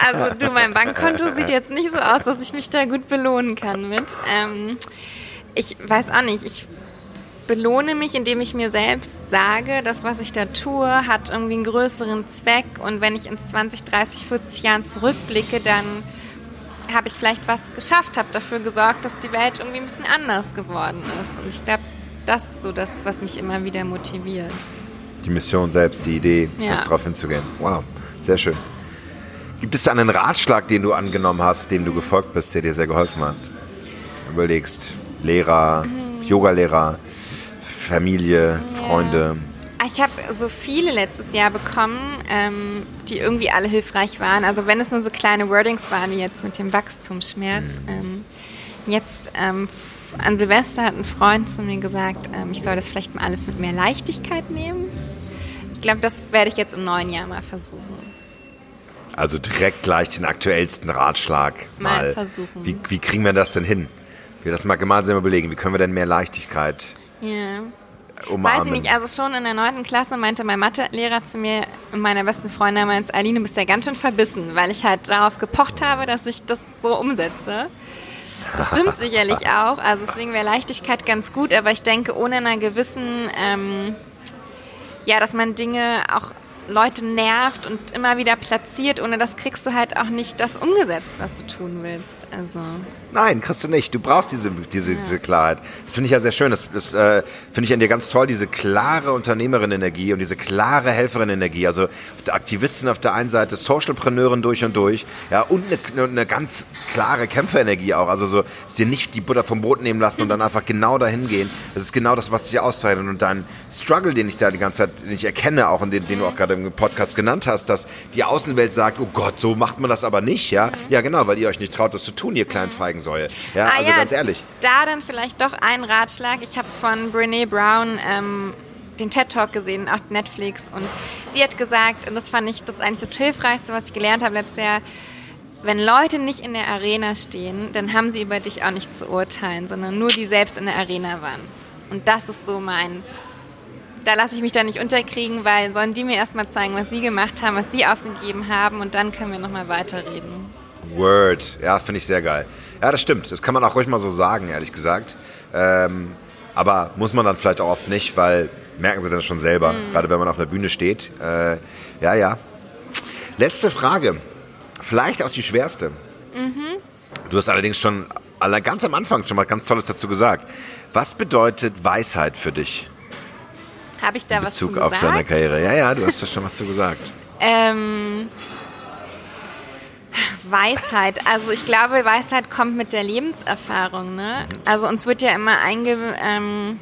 Also du, mein Bankkonto sieht jetzt nicht so aus, dass ich mich da gut belohnen kann mit. Ähm, ich weiß auch nicht, ich belohne mich, indem ich mir selbst sage, das, was ich da tue, hat irgendwie einen größeren Zweck und wenn ich in 20, 30, 40 Jahren zurückblicke, dann habe ich vielleicht was geschafft, habe dafür gesorgt, dass die Welt irgendwie ein bisschen anders geworden ist. Und ich glaube, das ist so das, was mich immer wieder motiviert. Die Mission selbst, die Idee, Ja. drauf hinzugehen. Wow, sehr schön. Gibt es einen Ratschlag, den du angenommen hast, dem du gefolgt bist, der dir sehr geholfen hast? Überlegst, Lehrer, Mhm. Yogalehrer, Familie, Freunde. Ich habe so viele letztes Jahr bekommen, ähm, die irgendwie alle hilfreich waren. Also wenn es nur so kleine Wordings waren, wie jetzt mit dem Wachstumsschmerz. Ähm, jetzt ähm, an Silvester hat ein Freund zu mir gesagt, ähm, ich soll das vielleicht mal alles mit mehr Leichtigkeit nehmen. Ich glaube, das werde ich jetzt im neuen Jahr mal versuchen. Also direkt gleich den aktuellsten Ratschlag Mal mal. versuchen. Wie, wie kriegen wir das denn hin? Wir das mal gemeinsam überlegen. Wie können wir denn mehr Leichtigkeit Ja. umarmen? Weiß ich nicht, also schon in der neunten Klasse meinte mein Mathelehrer zu mir und meiner besten Freundin damals, Aline, du bist ja ganz schön verbissen, weil ich halt darauf gepocht habe, dass ich das so umsetze. Das stimmt sicherlich auch, also deswegen wäre Leichtigkeit ganz gut, aber ich denke, ohne einer gewissen, ähm, ja, dass man Dinge auch Leute nervt und immer wieder platziert, ohne das kriegst du halt auch nicht das umgesetzt, was du tun willst. Also Nein, kriegst du nicht. Du brauchst diese, diese, diese Klarheit. Das finde ich ja sehr schön. Das, das äh, finde ich an dir ganz toll, diese klare Unternehmerin-Energie und diese klare Helferin-Energie. Also Aktivistin auf der einen Seite, Socialpreneurin durch und durch, ja, und eine, eine ganz klare Kämpferenergie auch. Also so, es dir nicht die Butter vom Brot nehmen lassen und dann einfach genau dahin gehen. Das ist genau das, was dich auszeichnet. Und dein Struggle, den ich da die ganze Zeit, den ich erkenne, auch und den, den du auch gerade im Podcast genannt hast, dass die Außenwelt sagt, oh Gott, so macht man das aber nicht, ja. Ja, genau, weil ihr euch nicht traut, das zu tun, ihr kleinen Feigensäue. Ja, Ah also ja, ganz ehrlich. Da dann vielleicht doch ein Ratschlag. Ich habe von Brene Brown ähm, den TED Talk gesehen, auch Netflix. Und sie hat gesagt, und das fand ich das ist eigentlich das Hilfreichste, was ich gelernt habe letztes Jahr, wenn Leute nicht in der Arena stehen, dann haben sie über dich auch nicht zu urteilen, sondern nur die selbst in der Arena waren. Und das ist so mein da lasse ich mich da nicht unterkriegen, weil sollen die mir erstmal zeigen, was sie gemacht haben, was sie aufgegeben haben und dann können wir nochmal weiterreden. Word, ja, finde ich sehr geil. Ja, das stimmt. Das kann man auch ruhig mal so sagen, ehrlich gesagt. Ähm, aber muss man dann vielleicht auch oft nicht, weil merken sie dann schon selber, mhm. gerade wenn man auf einer Bühne steht. Äh, ja, ja. Letzte Frage. Vielleicht auch die schwerste. Mhm. Du hast allerdings schon ganz am Anfang schon mal ganz Tolles dazu gesagt. Was bedeutet Weisheit für dich? Habe ich da was zu gesagt? Bezug auf deine Karriere. Ja, ja, du hast da schon was zu gesagt. Ähm, Weisheit. Also ich glaube, Weisheit kommt mit der Lebenserfahrung. Ne? Mhm. Also uns wird ja immer einge... Ähm,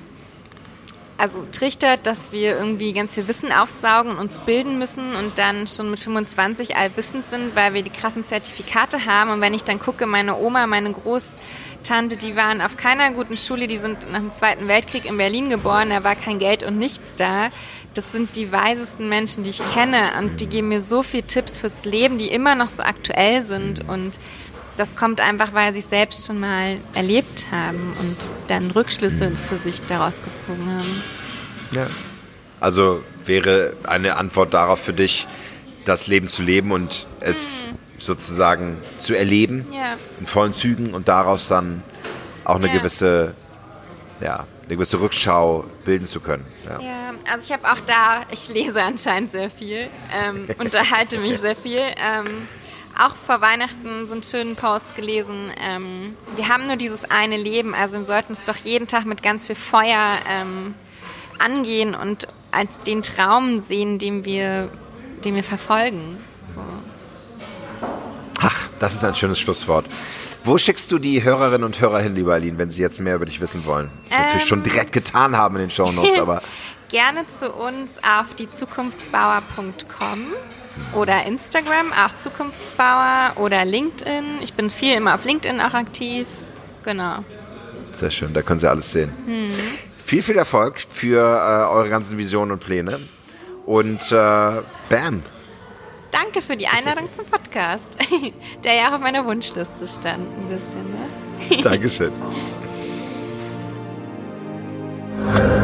also trichtert, dass wir irgendwie ganz viel Wissen aufsaugen und uns bilden müssen und dann schon mit 25 allwissend sind, weil wir die krassen Zertifikate haben. Und wenn ich dann gucke, meine Oma, meine Großtante, die waren auf keiner guten Schule, die sind nach dem Zweiten Weltkrieg in Berlin geboren, da war kein Geld und nichts da. Das sind die weisesten Menschen, die ich kenne und die geben mir so viele Tipps fürs Leben, die immer noch so aktuell sind und das kommt einfach, weil sie es selbst schon mal erlebt haben und dann Rückschlüsse für sich daraus gezogen haben. Ja. Also wäre eine Antwort darauf für dich, das Leben zu leben und es hm. Sozusagen zu erleben ja. in vollen Zügen und daraus dann auch eine ja. gewisse, ja, eine gewisse Rückschau bilden zu können. Ja, ja also ich habe auch da, ich lese anscheinend sehr viel, ähm, unterhalte mich sehr viel. Ähm, auch vor Weihnachten so einen schönen Post gelesen. Ähm, wir haben nur dieses eine Leben, also wir sollten es doch jeden Tag mit ganz viel Feuer ähm, angehen und als den Traum sehen, den wir, den wir verfolgen. So. Das ist ein schönes Schlusswort. Wo schickst du die Hörerinnen und Hörer hin, lieber Aline, wenn sie jetzt mehr über dich wissen wollen? Das ähm, natürlich schon ähm. direkt getan haben in den Show Notes, aber. Gerne zu uns auf diezukunftsbauer.com oder Instagram, auch Zukunftsbauer oder LinkedIn. Ich bin viel immer auf LinkedIn auch aktiv. Genau. Sehr schön, da können Sie alles sehen. Hm. Viel, viel Erfolg für äh, eure ganzen Visionen und Pläne. Und äh, bam. Danke für die Einladung zum Podcast, der ja auch auf meiner Wunschliste stand, ein bisschen. Ne? Dankeschön.